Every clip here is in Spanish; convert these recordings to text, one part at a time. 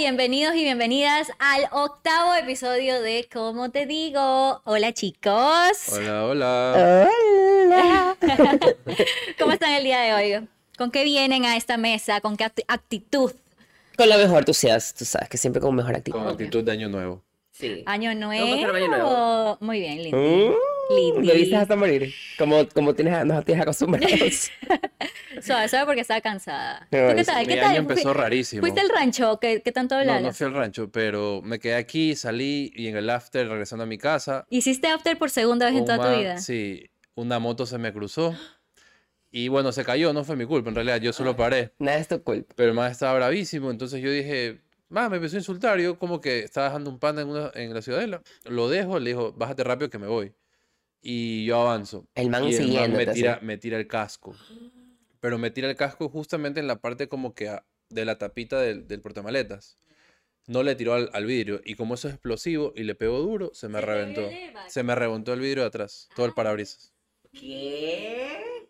Bienvenidos y bienvenidas al octavo episodio de Como te digo. Hola chicos. Hola, hola. Hola. ¿Cómo están el día de hoy? ¿Con qué vienen a esta mesa? ¿Con qué acti- actitud? Con la mejor, tú seas, tú sabes que siempre con mejor actitud. Con actitud de año nuevo. Sí. Año nuevo. pasar año nuevo? Muy bien, lindo. Lindi. Lo dices hasta morir. Como, como tienes, nos tienes acostumbrados. Suave, suave porque estaba cansada. ¿Tú No, qué tal? Mi ¿Qué año tal? empezó rarísimo. ¿Fuiste al rancho? ¿Qué, qué tanto No, hablas? no fui al rancho, pero me quedé aquí, salí y en el after, regresando a mi casa, ¿Hiciste after por segunda vez en toda tu vida? Sí, una moto se me cruzó y bueno, se cayó, no fue mi culpa, en realidad yo solo paré, Nada es tu culpa. pero el man estaba bravísimo, entonces yo dije, más me empezó a insultar, yo como que estaba dejando un panda en, una, en la ciudadela, lo dejo, le dijo, bájate rápido que me voy, y yo avanzo. El man y el man siguiéndote me tira, me tira el casco, pero me tira el casco justamente en la parte como que a- de la tapita del, del portamaletas. No le tiró al, al vidrio y como eso es explosivo y le pegó duro, se me reventó. Se me reventó el vidrio de atrás, todo el parabrisas. ¿Qué?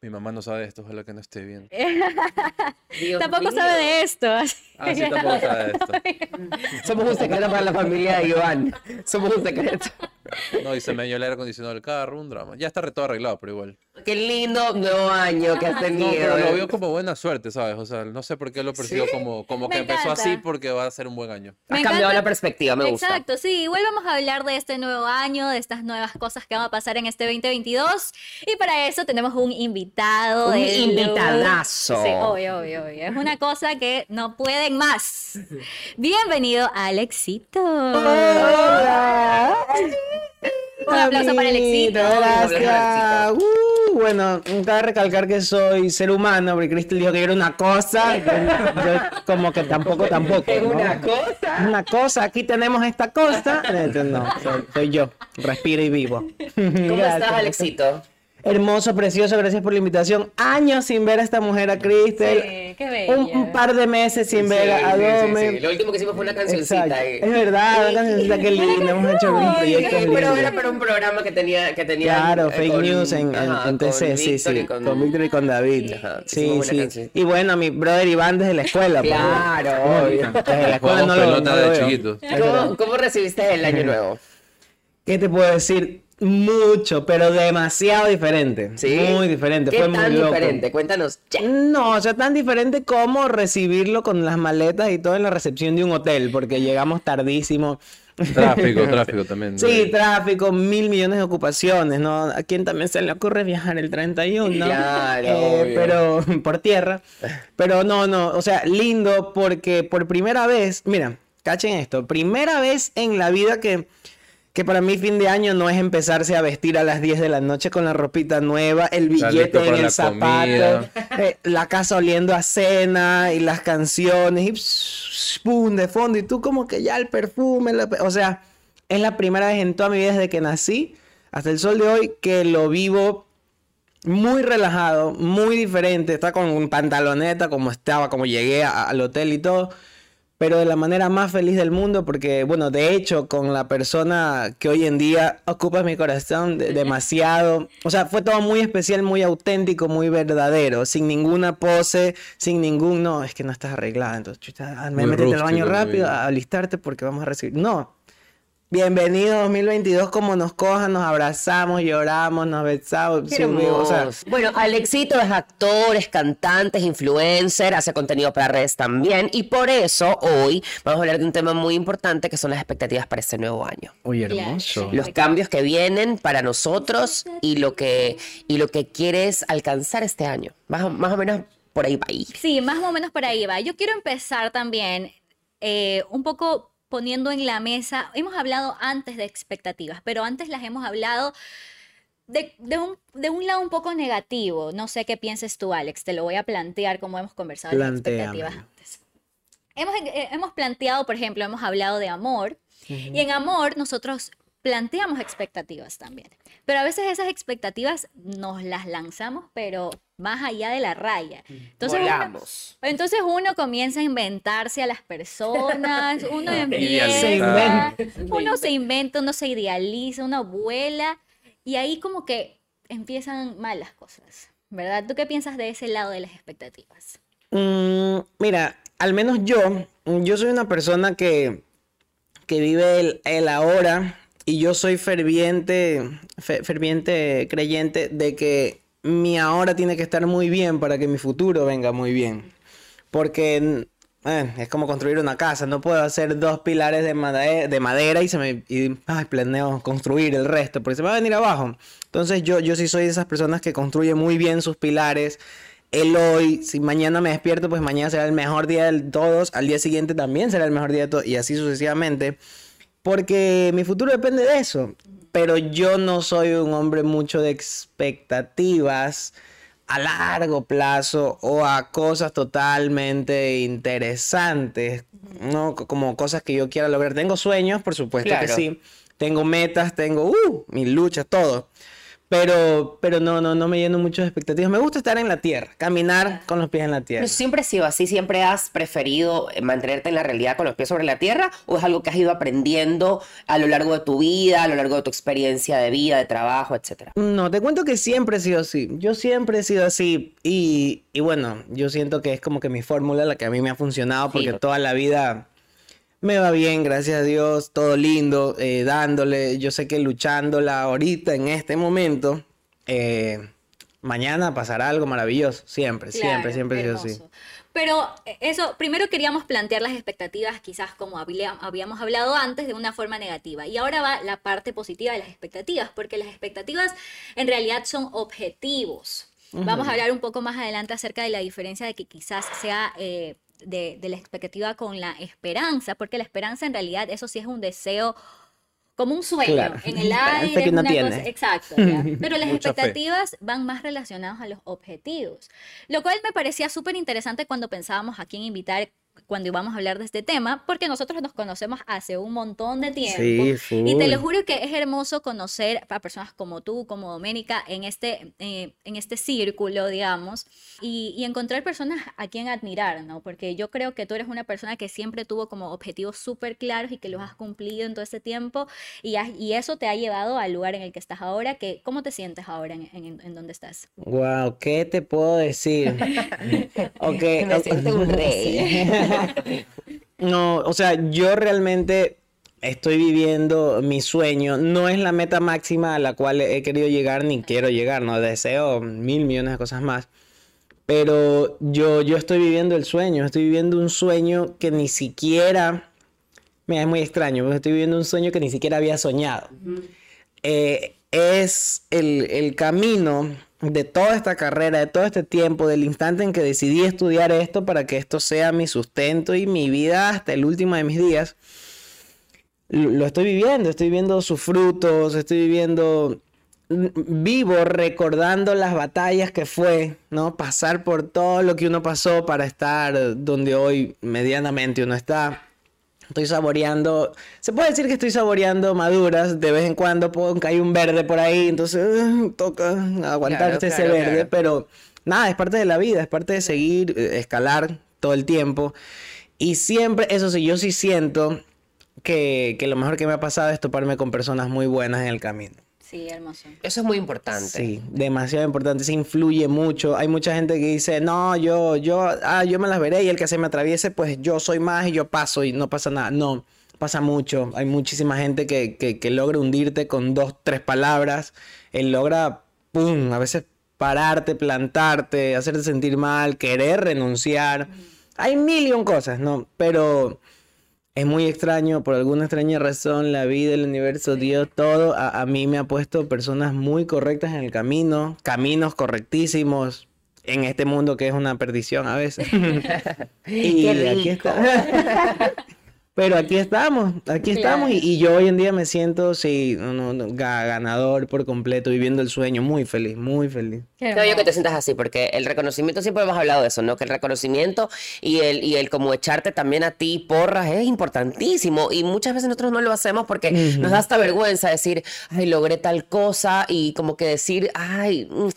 Mi mamá no sabe de esto, ojalá que no esté bien. Dios Tampoco mío. sabe de esto. así Ah, sí, tampoco sabe de esto. Somos un secreto para la familia de Iván. Somos un secreto. No, y se me dañó el aire acondicionado del carro, un drama. Ya está todo arreglado, pero igual. Qué lindo nuevo año que has No, tenido. pero lo veo como buena suerte, ¿sabes? O sea, no sé por qué lo percibo ¿Sí? como, como Me que empezó así porque va a ser un buen año. Has cambiado la perspectiva, me gusta. Exacto, sí, igual vamos a hablar de este nuevo año, de estas nuevas cosas que van a pasar en este 2022 y para eso tenemos un invitado. Un de invitadazo. Sí, obvio, obvio, obvio. Es una cosa que no pueden más. Bienvenido, Alexito. Un aplauso para Alexito. Gracias. Uh, bueno, cabe recalcar que soy ser humano, porque Cristel dijo que era una cosa. Yo, yo como que tampoco, tampoco. Es ¿no? una cosa. Una cosa, aquí tenemos esta cosa. Entonces, no, soy, soy yo. Respiro y vivo. ¿Cómo estás, Alexito? Hermoso, precioso, gracias por la invitación. Años sin ver a esta mujer, a Cristel. Sí, qué bella. Un, un par de meses sin ver a Sí, sí, sí, Dome. sí. Lo último que hicimos fue una cancioncita. eh. Es verdad, una cancioncita que linda. Hemos hecho unos proyectos Pero era para un programa que tenía. Que tenía Claro, eh, fake con- news en, en, ajá, en con TC, sí, sí, y con... Víctor y con David. Ajá, sí, sí. Y bueno, mi brother Iván desde la escuela. pues. Claro, obvio. Desde la escuela no lo, no lo de veo. chiquitos. Es verdad. ¿Cómo, ¿Cómo recibiste el año nuevo? ¿Qué te puedo decir? Mucho, pero demasiado diferente. ¿Sí? Muy diferente. ¿Qué Fue tan muy loco. diferente? Cuéntanos. ya. No, o sea, tan diferente como recibirlo con las maletas y todo en la recepción de un hotel, porque llegamos tardísimo. Tráfico, tráfico también. Sí, tráfico, mil millones de ocupaciones, ¿no? ¿A quién también se le ocurre viajar el 31, no? Claro, Eh, pero por tierra. Pero no, no, o sea, lindo porque por primera vez, mira, cachen esto, primera vez en la vida que, que para mí fin de año no es empezarse a vestir a las 10 de la noche con la ropita nueva, el billete en el zapato, eh, la casa oliendo a cena y las canciones y pum, de fondo. Y tú como que ya el perfume, la o sea, es la primera vez en toda mi vida desde que nací hasta el sol de hoy que lo vivo muy relajado, muy diferente, está con un pantaloneta como estaba, como llegué a- al hotel y todo, pero de la manera más feliz del mundo porque, bueno, de hecho, con la persona que hoy en día ocupa mi corazón de- demasiado, o sea, fue todo muy especial, muy auténtico, muy verdadero, sin ninguna pose, sin ningún, no, es que no estás arreglada, entonces, chuta, me métete al baño rápido, a alistarte porque vamos a recibir, no. Bienvenido 2022, como nos cojan, nos abrazamos, lloramos, nos besamos. Qué subimos, o sea, hermoso. bueno, Alexito es actor, es cantante, es influencer, hace contenido para redes también. Y por eso hoy vamos a hablar de un tema muy importante que son las expectativas para este nuevo año. Uy, hermoso. Los cambios que vienen para nosotros y lo que, y lo que quieres alcanzar este año. Más, o- más o menos por ahí va ahí. Sí, más o menos por ahí va. Yo quiero empezar también eh, un poco poniendo en la mesa, hemos hablado antes de expectativas, pero antes las hemos hablado de, de un, de un lado un poco negativo. No sé qué pienses tú, Alex, te lo voy a plantear como hemos conversado de expectativas antes. Hemos, eh, hemos planteado, por ejemplo, hemos hablado de amor, y en amor nosotros planteamos expectativas también. Pero a veces esas expectativas nos las lanzamos, pero más allá de la raya. Entonces uno, Volamos. entonces uno comienza a inventarse a las personas, uno Idealizar. empieza, uno se inventa, uno se idealiza, uno vuela y ahí como que empiezan mal las cosas, ¿verdad? ¿Tú qué piensas de ese lado de las expectativas? Mm, mira, al menos yo, yo soy una persona que, que vive el, el ahora y yo soy ferviente, fe- ferviente creyente de que mi ahora tiene que estar muy bien para que mi futuro venga muy bien. Porque eh, es como construir una casa, no puedo hacer dos pilares de madera, de madera y se me y, ay, planeo construir el resto, porque se va a venir abajo. Entonces yo, yo sí soy de esas personas que construye muy bien sus pilares. El hoy, si mañana me despierto, pues mañana será el mejor día de todos, al día siguiente también será el mejor día de todos, y así sucesivamente. Porque mi futuro depende de eso. Pero yo no soy un hombre mucho de expectativas a largo plazo o a cosas totalmente interesantes, ¿no? Co- Como cosas que yo quiera lograr. Tengo sueños, por supuesto que sí. Tengo metas, tengo uh, mis luchas, todo. Pero, pero no, no, no me lleno mucho de expectativas. Me gusta estar en la tierra, caminar con los pies en la tierra. ¿Pero siempre ha sido así? ¿Siempre has preferido eh, mantenerte en la realidad con los pies sobre la tierra? ¿O es algo que has ido aprendiendo a lo largo de tu vida, a lo largo de tu experiencia de vida, de trabajo, etcétera? No, te cuento que siempre he sido así. Yo siempre he sido así. Y, y bueno, yo siento que es como que mi fórmula, la que a mí me ha funcionado, porque toda la vida me va bien, gracias a Dios, todo lindo, eh, dándole. Yo sé que luchándola ahorita, en este momento, eh, mañana pasará algo maravilloso. Siempre, siempre, Claro, siempre hermoso. Pero eh, eso, primero queríamos plantear las expectativas, quizás como había- habíamos hablado antes, de una forma negativa. Y ahora va la parte positiva de las expectativas, porque las expectativas en realidad son objetivos. Vamos a hablar un poco más adelante acerca de la diferencia de que quizás sea eh, de, de la expectativa con la esperanza, porque la esperanza en realidad, eso sí es un deseo como un sueño Claro, en el aire, que una tiene. cosa- exacto. ya. Pero las fe. expectativas van más relacionadas a los objetivos, lo cual me parecía súper interesante cuando pensábamos a quién invitar cuando íbamos a hablar de este tema, porque nosotros nos conocemos hace un montón de tiempo. Sí, Y te lo juro que es hermoso conocer a personas como tú, como Doménica, en este, eh, en este círculo, digamos, y, y encontrar personas a quien admirar, ¿no? Porque yo creo que tú eres una persona que siempre tuvo como objetivos súper claros y que los has cumplido en todo este tiempo, y, has- y eso te ha llevado al lugar en el que estás ahora, que, ¿cómo te sientes ahora en, en, en donde estás? Wow, ¿qué te puedo decir? Ok, Me siento un rey. No, o sea, yo realmente estoy viviendo mi sueño. No es la meta máxima a la cual he querido llegar ni quiero llegar, no deseo mil millones de cosas más. Pero yo, yo estoy viviendo el sueño, estoy viviendo un sueño que ni siquiera, mira, es muy extraño, porque estoy viviendo un sueño que ni siquiera había soñado. Eh, es el, el camino de toda esta carrera, de todo este tiempo, del instante en que decidí estudiar esto para que esto sea mi sustento y mi vida hasta el último de mis días. Lo, estoy viviendo, estoy viendo sus frutos, estoy viviendo mm, vivo recordando las batallas que fue, ¿no? Pasar por todo lo que uno pasó para estar donde hoy medianamente uno está. Estoy saboreando, se puede decir que estoy saboreando maduras, de vez en cuando puedo caer un verde por ahí, entonces eh, toca aguantarse Claro, ese verde, claro. pero nada, es parte de la vida, es parte de seguir, eh, escalar todo el tiempo. Y siempre, eso sí, yo sí siento que, que lo mejor que me ha pasado es toparme con personas muy buenas en el camino. Sí, hermoso. Eso es muy importante. Sí, demasiado importante, se influye mucho. Hay mucha gente que dice, no, yo, yo, ah, yo me las veré y el que se me atraviese, pues yo soy más y yo paso y no pasa nada. No, pasa mucho. Hay muchísima gente que, que, que logra hundirte con dos, tres palabras. Él logra, pum, a veces pararte, plantarte, hacerte sentir mal, querer renunciar. Hay mil y un cosas, ¿no? Pero es muy extraño, por alguna extraña razón, la vida, el universo, Dios, todo, a, a mí me ha puesto personas muy correctas en el camino, caminos correctísimos en este mundo que es una perdición a veces. y Qué aquí está. Pero aquí estamos, aquí estamos y, yo hoy en día me siento, sí, no, no, no, ga- ganador por completo, viviendo el sueño, muy feliz, muy feliz. Creo yo que te sientas así, porque el reconocimiento, siempre hemos hablado de eso, ¿no? Que el reconocimiento y el, y el como echarte también a ti porras es importantísimo. Y muchas veces nosotros no lo hacemos porque nos da hasta vergüenza decir, ay, logré tal cosa y como que decir, ay, mm,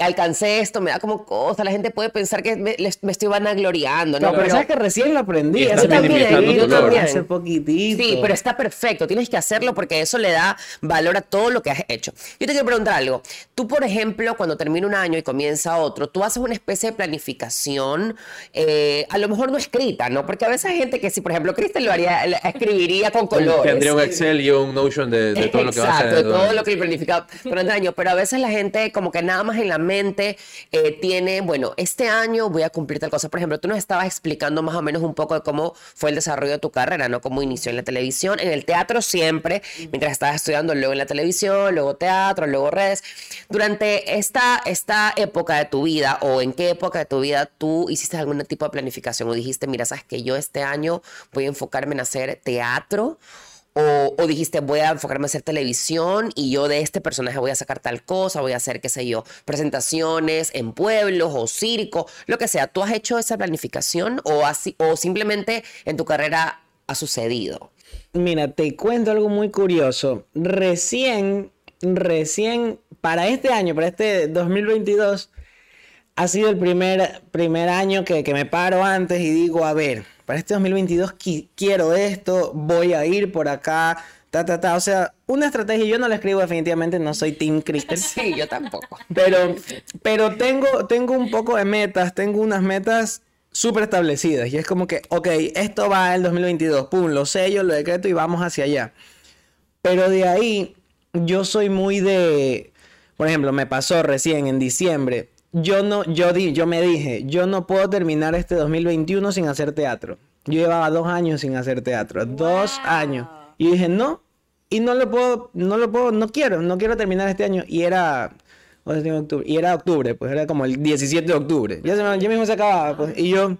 alcancé esto, me da como cosa. La gente puede pensar que me, les- me estoy vanagloriando, ¿no? No, pero sabes que recién lo aprendí. Y hace estás poquito, minimizando tu logro. Hace poquitito. Sí, pero está perfecto, tienes que hacerlo porque eso le da valor a todo lo que has hecho. Yo te quiero preguntar algo. Tú, por ejemplo, cuando termina un año y comienza otro, tú haces una especie de planificación, eh, a lo mejor no escrita, ¿no? Porque a veces hay gente que si, por ejemplo, Kristen lo haría, escribiría con colores. Tendría un Excel y un Notion de, de todo lo que va a hacer. Exacto, todo lo que le planificaba durante el año. Pero a veces la gente como que nada más en la eh, tiene, bueno, este año voy a cumplir tal cosa. Por ejemplo, tú nos estabas explicando más o menos un poco de cómo fue el desarrollo de tu carrera, ¿no? Cómo inició en la televisión, en el teatro siempre, mientras estabas estudiando, luego en la televisión, luego teatro, luego redes. Durante esta, esta época de tu vida o en qué época de tu vida tú hiciste algún tipo de planificación o dijiste, mira, sabes que yo este año voy a enfocarme en hacer teatro o, dijiste, voy a enfocarme a hacer televisión y yo de este personaje voy a sacar tal cosa, voy a hacer, qué sé yo, presentaciones en pueblos o circo, lo que sea. ¿Tú has hecho esa planificación o, así, o simplemente en tu carrera ha sucedido? Mira, te cuento algo muy curioso. Recién, recién, para este año, para este 2022, ha sido el primer, primer año que, que me paro antes y digo, a ver, para este 2022 qui- quiero esto, voy a ir por acá, ta, ta, ta. O sea, una estrategia, yo no la escribo definitivamente, no soy Team Kristen. Sí, yo tampoco. Pero, pero tengo, tengo un poco de metas, tengo unas metas súper establecidas. Y es como que, ok, esto va el 2022, pum, lo sello, lo decreto y vamos hacia allá. Pero de ahí, yo soy muy de, por ejemplo, me pasó recién en diciembre. Yo no, yo di, yo me dije, yo no puedo terminar este 2021 sin hacer teatro. Yo llevaba dos años sin hacer teatro, dos años. Y dije, no, y no lo puedo, no lo puedo, no quiero, no quiero terminar este año. Y era, o sea, octubre, y era octubre, pues era como el 17 de octubre. Ya, se me- ya mismo se acababa, pues. Y yo,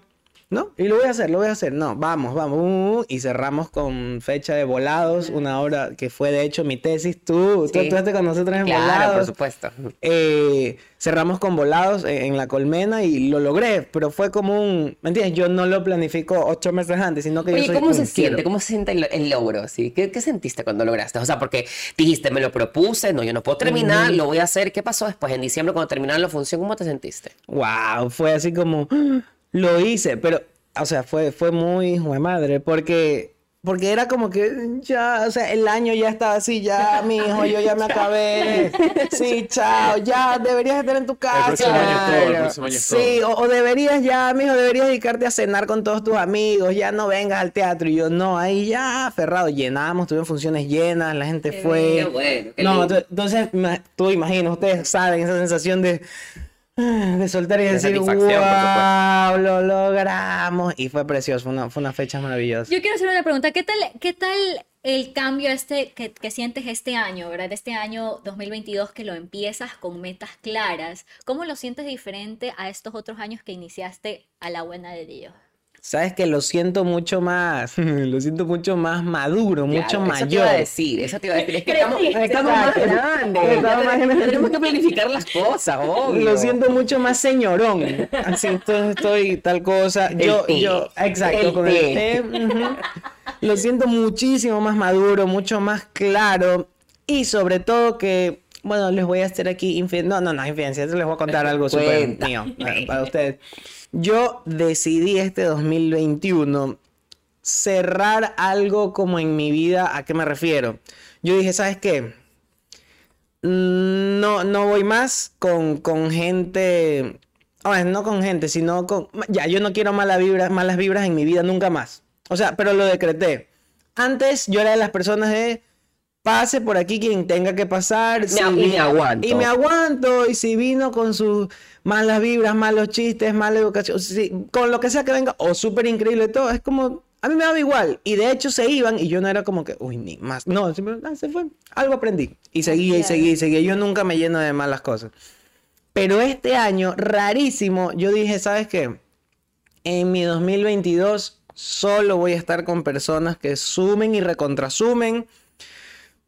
no, y lo voy a hacer, lo voy a hacer. No, vamos, vamos. uh, uh, y cerramos con fecha de volados, una hora que fue de hecho mi tesis. Tú, tú Sí. estuviste con nosotros en Claro, por supuesto. Eh, cerramos con volados en, en la colmena y lo logré, pero fue como un, ¿me entiendes? Yo no lo planifico ocho meses antes, sino que yo Oye, soy ¿cómo un se quiero. siente? ¿Cómo se siente el, el logro? ¿sí? ¿Qué, qué sentiste cuando lograste? O sea, porque dijiste, me lo propuse, no, yo no puedo terminar, lo voy a hacer. ¿Qué pasó después? En diciembre, cuando terminaron la función, ¿cómo te sentiste? Wow, fue así como ¡ah! Lo hice, pero o sea, fue fue muy hijo de madre porque porque era como que ya, o sea, el año ya estaba así, ya, mi hijo, yo ya me acabé. Sí, chao, ya deberías estar en tu casa. próximo año es todo, el Claro. próximo año es Sí, o, o deberías ya, mijo, deberías dedicarte a cenar con todos tus amigos, ya no vengas al teatro. Y yo, no, ahí ya, aferrado, llenamos, tuvimos funciones llenas, la gente fue. Qué bueno, qué no, lindo. entonces, tú imaginas, ustedes saben esa sensación de, de soltar y De decir, satisfacción, por wow, lo logramos. Y fue precioso, fue una, fue una fecha maravillosa. Yo quiero hacer una pregunta. ¿Qué tal, qué tal el cambio este que, que sientes este año, ¿verdad? Este año 2022 que lo empiezas con metas claras. ¿Cómo lo sientes diferente a estos otros años que iniciaste a la buena de Dios? Sabes que lo siento mucho más, lo siento mucho más maduro, mucho Claro, Eso te mayor. iba a decir, eso te iba a decir. Es que estamos, estamos más grandes. Estamos más grandes. Tenemos que planificar las cosas, obvio. Lo siento mucho más señorón. Así estoy, estoy tal cosa. Yo, té. yo, exacto, El con té. el té. Lo siento muchísimo más maduro, mucho más claro. Y sobre todo que, bueno, les voy a hacer aquí. No, no, no, infidencia. Les voy a contar algo súper mío para ustedes. Yo decidí este 2021 cerrar algo como en mi vida. ¿A qué me refiero? Yo dije, ¿sabes qué? Mm, No, no voy más con, con gente. ver, no con gente, sino con. Ya, yo no quiero malas vibras, malas vibras en mi vida nunca más. O sea, pero lo decreté. Antes yo era de las personas de. Pase por aquí quien tenga que pasar. Me a- y me aguanto. Y me aguanto. Y si vino con sus malas vibras, malos chistes, mala educación, sí, con lo que sea que venga, o súper increíble todo, es como. A mí me daba igual. Y de hecho se iban y yo no era como que, uy, ni más. No, ah, se fue. Algo aprendí. Y seguía y seguía y seguía. Yo nunca me lleno de malas cosas. Pero este año, rarísimo, yo dije, ¿sabes qué? En mi 2022 solo voy a estar con personas que sumen y recontrasumen.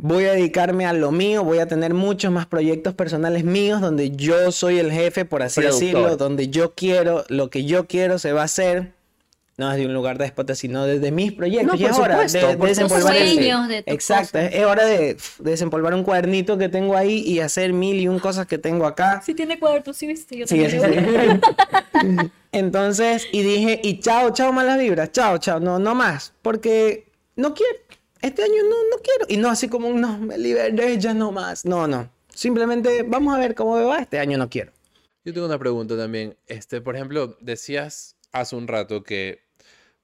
Voy a dedicarme a lo mío, voy a tener muchos más proyectos personales míos donde yo soy el jefe, por así Productor. decirlo, donde yo quiero, lo que yo quiero se va a hacer. No desde un lugar déspota, sino desde mis proyectos. No, y es por hora supuesto, de, de desempolvar el- sueños, de Exacto, cosas. es hora de, de desempolvar un cuadernito que tengo ahí y hacer mil y un cosas que tengo acá. Si tiene cuadro, sí, viste. Yo Sí, también sí. Entonces, y dije, y chao, chao, malas vibras, chao, chao, no, no más, porque no quiero, este año no, no quiero. Y no así como, no, me liberé, ya no más. No, no. Simplemente vamos a ver cómo va, este año no quiero. Yo tengo una pregunta también. Este, por ejemplo, decías hace un rato que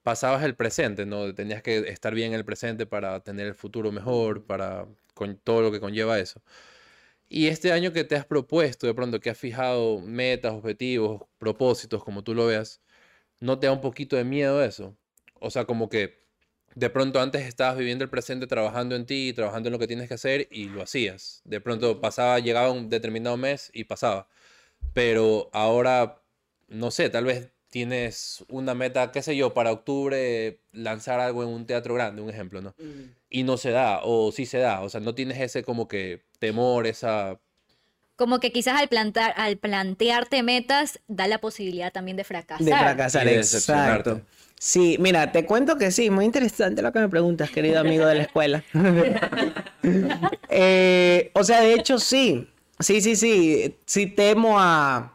pasabas el presente, ¿no? Tenías que estar bien en el presente para tener el futuro mejor, para con todo lo que conlleva eso. Y este año que te has propuesto, de pronto que has fijado metas, objetivos, propósitos, como tú lo veas, ¿no te da un poquito de miedo eso? O sea, como que de pronto antes estabas viviendo el presente trabajando en ti, trabajando en lo que tienes que hacer y lo hacías. De pronto pasaba, llegaba un determinado mes y pasaba. Pero ahora, no sé, tal vez tienes una meta, qué sé yo, para octubre lanzar algo en un teatro grande, un ejemplo, ¿no? Y no se da, o sí se da, o sea, no tienes ese como que temor, esa... Como que quizás al, plantar, al plantearte metas da la posibilidad también de fracasar. De fracasar, Y de exacto. Sí, mira, te cuento que sí, muy interesante lo que me preguntas, querido amigo de la escuela. Eh, o sea, de hecho, sí. Sí, sí, sí. Sí temo a.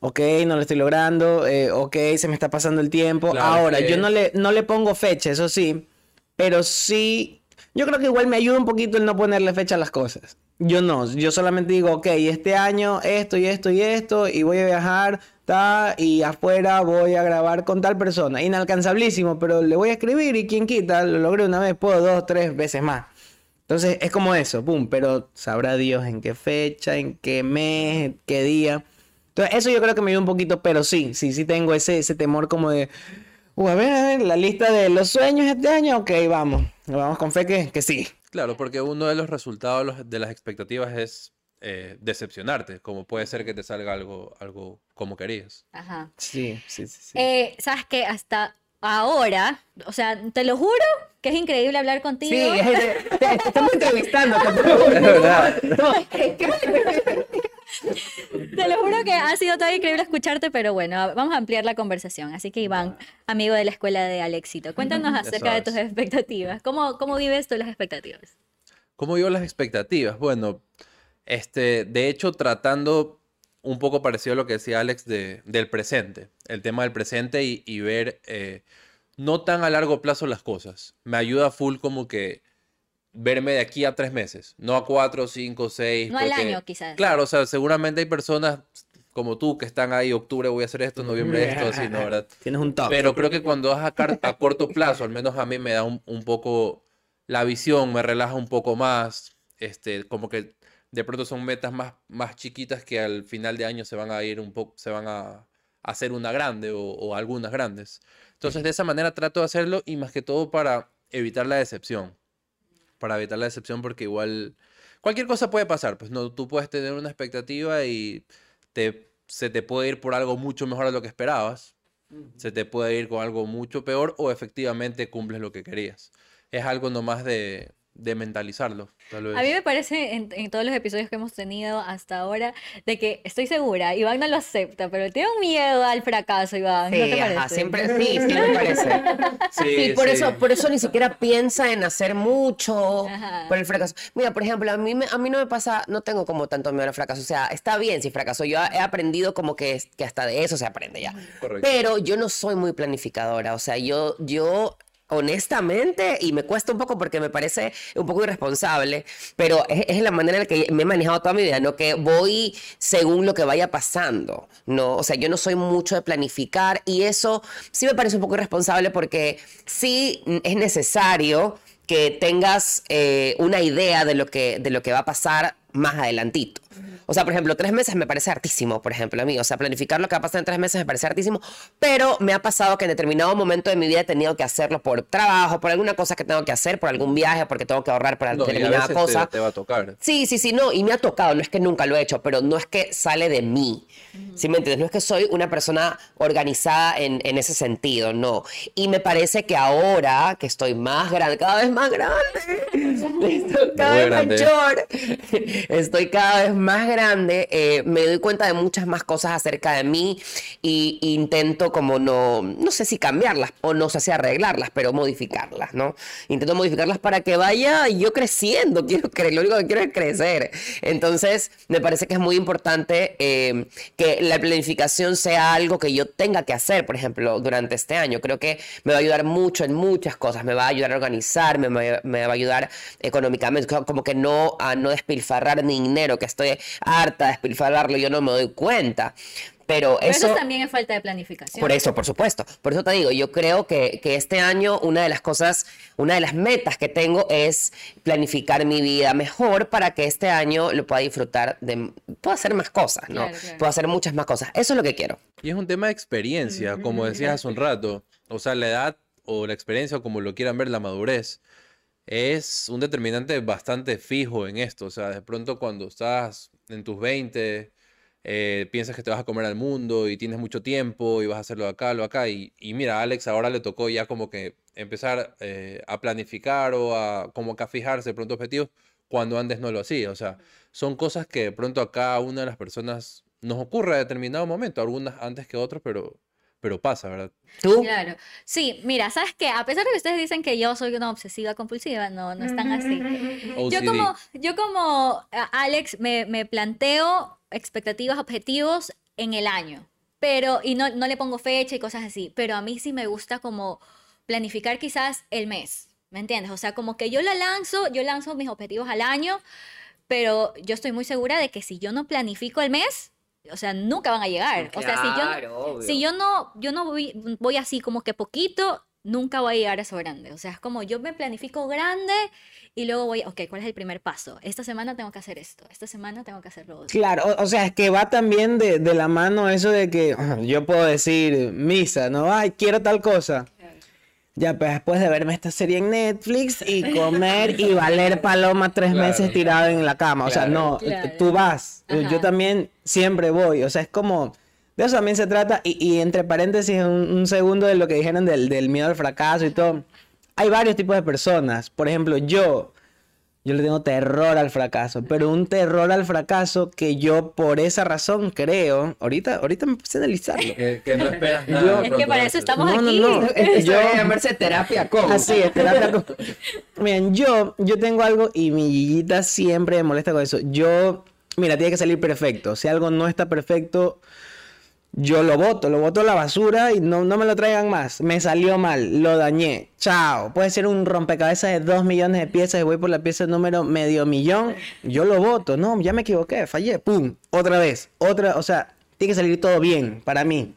Ok, no lo estoy logrando. eh, ok, se me está pasando el tiempo. Claro, Ahora, que- yo no le, no le pongo fecha, eso sí. Pero sí. Yo creo que igual me ayuda un poquito el no ponerle fecha a las cosas. Yo no, yo solamente digo, ok, este año esto y esto y esto, y voy a viajar, ta, y afuera voy a grabar con tal persona. Inalcanzabilísimo, pero le voy a escribir y quien quita, lo logré una vez, puedo dos, tres veces más. Entonces es como eso, pum, pero sabrá Dios en qué fecha, en qué mes, qué día. Entonces eso yo creo que me ayuda un poquito, pero sí, sí, sí tengo ese, ese temor como de, uh, a ver, a ver, la lista de los sueños este año, ok, vamos, vamos con fe que, que sí. Claro, porque uno de los resultados de las expectativas es eh, decepcionarte, como puede ser que te salga algo, algo como querías. Ajá. Sí, sí, sí. sí. Eh, ¿Sabes qué? Hasta ahora, o sea, te lo juro que es increíble hablar contigo. Sí, es- te, te- te estamos entrevistando. te- Es verdad. Te lo juro que ha sido tan increíble escucharte, pero bueno, vamos a ampliar la conversación. Así que Iván, amigo de la escuela de Alexito, cuéntanos acerca de tus expectativas. ¿Cómo, cómo vives tú las expectativas? ¿Cómo yo las expectativas? Bueno, este, de hecho, tratando un poco parecido a lo que decía Alex de, del presente, el tema del presente y, y ver eh, no tan a largo plazo las cosas. Me ayuda full como que verme de aquí a tres meses, no a cuatro, cinco, seis. No al porque- año, quizás. Claro, o sea, seguramente hay personas como tú que están ahí, octubre voy a hacer esto, noviembre esto, así, ¿no? ¿Verdad? Tienes un toque. Pero creo que cuando es a, a corto plazo, al menos a mí me da un, un poco la visión, me relaja un poco más. Este, como que de pronto son metas más, más chiquitas que al final de año se van a ir un poco, se van a, a hacer una grande o, o algunas grandes. Entonces, de esa manera trato de hacerlo y más que todo para evitar la decepción. Para evitar la decepción porque igual cualquier cosa puede pasar. Pues no, tú puedes tener una expectativa y te, se te puede ir por algo mucho mejor de lo que esperabas se te puede ir con algo mucho peor o efectivamente cumples lo que querías. Es algo nomás de, de mentalizarlo, tal vez. A mí me parece en, en todos los episodios que hemos tenido hasta ahora de que estoy segura, Iván no lo acepta, pero tiene un miedo al fracaso, Iván. ¿No te Sí, ajá, parece? siempre, sí, sí me parece. Sí, por eso, por eso ni siquiera piensa en hacer mucho Ajá. por el fracaso. Mira, por ejemplo, a mí, me- a mí no me pasa, no tengo como tanto miedo al fracaso. O sea, está bien si fracaso. Yo he aprendido como que, que hasta de eso se aprende ya. Correcto. Pero yo no soy muy planificadora. O sea, yo, yo honestamente, y me cuesta un poco porque me parece un poco irresponsable, pero es, la manera en la que me he manejado toda mi vida, ¿no? Que voy según lo que vaya pasando, ¿no? O sea, yo no soy mucho de planificar y eso sí me parece un poco irresponsable porque sí es necesario que tengas eh, una idea de lo que, de lo que va a pasar más adelantito. O sea, por ejemplo, tres meses me parece hartísimo, por ejemplo, a mí. O sea, planificar lo que va a pasar en tres meses me parece hartísimo, pero me ha pasado que en determinado momento de mi vida he tenido que hacerlo por trabajo, por alguna cosa que tengo que hacer, por algún viaje, porque tengo que ahorrar para No, y a determinada veces te- cosa. te va a tocar. Sí, sí, sí, no, y me ha tocado, no es que nunca lo he hecho, pero no es que sale de mí, ¿sí me entiendes? No es que soy una persona organizada en, en ese sentido, no. Y me parece que ahora que estoy más grande, cada vez más grande, estoy cada Muy vez grande. mayor, estoy cada vez más grande, eh, me doy cuenta de muchas más cosas acerca de mí y intento como no, no sé si cambiarlas o no sé si arreglarlas, pero modificarlas, ¿no? Intento modificarlas para que vaya yo creciendo, quiero cre lo único que quiero es crecer. Entonces, me parece que es muy importante eh, que la planificación sea algo que yo tenga que hacer, por ejemplo, durante este año. Creo que me va a ayudar mucho en muchas cosas, me va a ayudar a organizarme, me, me va a ayudar económicamente, co- como que no a no despilfarrar dinero, que estoy harta de despilfarrarlo, yo no me doy cuenta. Pero Pero eso, eso... también es falta de planificación. Por eso, por supuesto. Por eso te digo, yo creo que, que este año una de las cosas, una de las metas que tengo es planificar mi vida mejor para que este año lo pueda disfrutar de... Puedo hacer más cosas, ¿no? Claro, claro. Puedo hacer muchas más cosas. Eso es lo que quiero. Y es un tema de experiencia, como decías hace un rato. O sea, la edad o la experiencia, o como lo quieran ver, la madurez, es un determinante bastante fijo en esto. O sea, de pronto cuando estás en tus 20, eh, piensas que te vas a comer al mundo y tienes mucho tiempo y vas a hacerlo acá, lo acá. Y, y mira, a Alex ahora le tocó ya como que empezar eh, a planificar o a como que a fijarse de pronto objetivos cuando antes no lo hacía. O sea, son cosas que de pronto a cada una de las personas nos ocurre a determinado momento, algunas antes que otras, pero, pero pasa, ¿verdad? ¿Tú? Claro. Sí, mira, ¿sabes qué? A pesar de que ustedes dicen que yo soy una obsesiva compulsiva, no, no están así. Yo como, yo como a- Alex me, me planteo expectativas, objetivos en el año, pero, y no, no le pongo fecha y cosas así, pero a mí sí me gusta como planificar quizás el mes, ¿me entiendes? O sea, como que yo la lanzo, yo lanzo mis objetivos al año, pero yo estoy muy segura de que si yo no planifico el mes, o sea, nunca van a llegar. o sea, si yo, Claro, obvio. si yo no, yo no voy, voy así como que poquito, nunca voy a llegar a eso grande. O sea, es como yo me planifico grande y luego voy, ok, ¿cuál es el primer paso? Esta semana tengo que hacer esto, esta semana tengo que hacer lo otro. Claro, o, o sea, es que va también de, de la mano eso de que yo puedo decir misa, ¿no? Ay, quiero tal cosa. Ya, pues después de verme esta serie en Netflix y comer y valer paloma tres Claro. meses tirado en la cama. O sea, no, Claro. tú vas. Yo Ajá. también siempre voy. O sea, es como. De eso también se trata. Y, y entre paréntesis, un, un segundo de lo que dijeron del, del miedo al fracaso y todo. Hay varios tipos de personas. Por ejemplo, yo. Yo le tengo terror al fracaso, pero un terror al fracaso que yo por esa razón creo, ahorita, ahorita me puse a analizarlo. Que, que no esperas Yo-. Es que para eso estamos No, no, aquí. no. Esto Yo- debe llamarse terapia con. Así es, terapia con- Miren, yo, yo tengo algo y mi Gillita siempre me molesta con eso. Yo, mira, tiene que salir perfecto. Si algo no está perfecto, yo lo voto, lo voto a la basura y no, no me lo traigan más. Me salió mal, lo dañé. Chao. Puede ser un rompecabezas de dos millones de piezas y voy por la pieza número medio millón. Yo lo voto. No, ya me equivoqué, fallé. Pum, otra vez. Otra, o sea, tiene que salir todo bien para mí.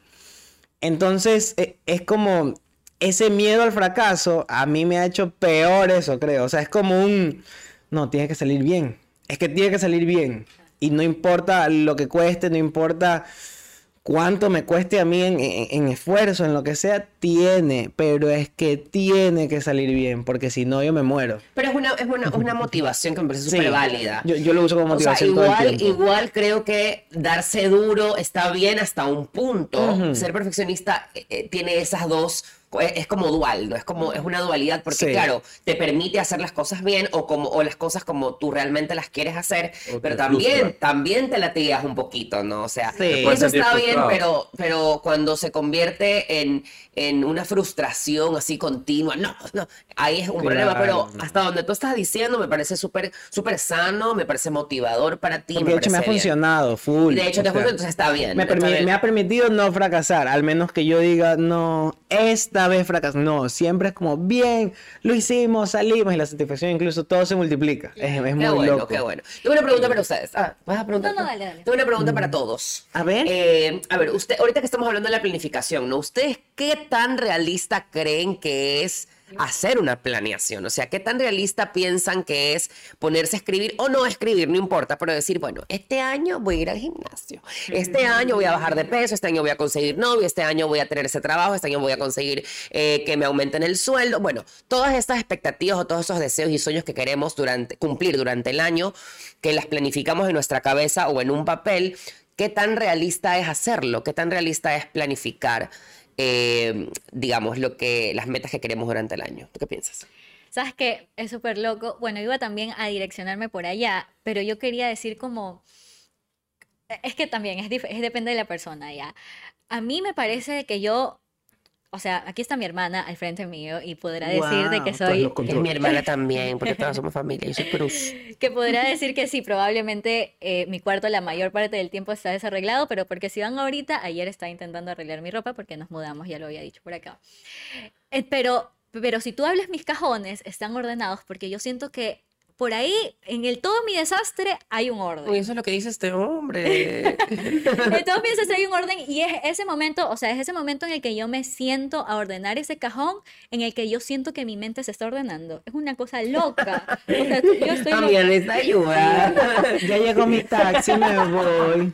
Entonces, e- es como ese miedo al fracaso a mí me ha hecho peor eso, creo. O sea, es como un, no, tiene que salir bien. Es que tiene que salir bien. Y no importa lo que cueste, no importa cuánto me cueste a mí en, en- en esfuerzo, en lo que sea, tiene, pero es que tiene que salir bien, porque si no yo me muero. Pero es una, es una, una motivación que me parece Sí. súper válida. Yo, yo lo uso como O sea, motivación todo el igual, tiempo. igual creo que darse duro está bien hasta un punto. Ser perfeccionista eh, eh, tiene esas dos, es, como dual, ¿no? Es como, es una dualidad porque, Sí. claro, te permite hacer las cosas bien o como, o las cosas como tú realmente las quieres hacer, O pero también, frustra. también te latigas un poquito, ¿no? O sea, Sí. Eso está bien, pero, pero cuando se convierte en, en una frustración así continua, no, no, ahí es un problema, pero Claro. hasta donde tú estás diciendo me parece súper súper sano, me parece motivador para ti. Porque de hecho me ha bien. funcionado, full. Y de hecho te entonces está bien. Me, está bien. me ha permitido no fracasar, al menos que yo diga, no, esta vez fracasé. No, siempre es como, bien, lo hicimos, salimos, y la satisfacción incluso todo se multiplica. Es, es muy Qué bueno, loco. qué bueno. Tengo una pregunta para ustedes. Ah, ¿vas a preguntar? No, no, dale, dale. Tengo una pregunta para todos. A ver. Eh, a ver, usted, ahorita que estamos hablando de la planificación, ¿no? ¿Ustedes qué tan realista creen que es hacer una planeación. O sea, ¿qué tan realista piensan que es ponerse a escribir o no escribir? No importa, pero decir, bueno, este año voy a ir al gimnasio, este año voy a bajar de peso, este año voy a conseguir novio, este año voy a tener ese trabajo, este año voy a conseguir eh, que me aumenten el sueldo. Bueno, todas estas expectativas o todos esos deseos y sueños que queremos durante, cumplir durante el año, que las planificamos en nuestra cabeza o en un papel, ¿qué tan realista es hacerlo? ¿Qué tan realista es planificar? Eh, digamos, lo que, las metas que queremos durante el año. ¿Tú qué piensas? ¿Sabes qué? Es súper loco. Bueno, iba también a direccionarme por allá, pero yo quería decir como... Es que también es, es depende de la persona, ya. A mí me parece que yo... O sea, aquí está mi hermana al frente mío y podrá decir de que soy... Es mi hermana también, porque todas somos familia. Yo soy Cruz. que podrá decir que sí, probablemente eh, mi cuarto la mayor parte del tiempo está desarreglado, pero porque si van ahorita, ayer estaba intentando arreglar mi ropa porque nos mudamos, ya lo había dicho por acá. Eh, pero, pero si tú hablas mis cajones, están ordenados porque yo siento que por ahí, en el todo mi desastre, hay un orden. Uy, eso es lo que dice este hombre. En todo mi desastre hay un orden y es ese momento, o sea, es ese momento en el que yo me siento a ordenar ese cajón, en el que yo siento que mi mente se está ordenando. Es una cosa loca. O sea, yo estoy loca. También les ayuda. Ya llegó mi taxi, me voy.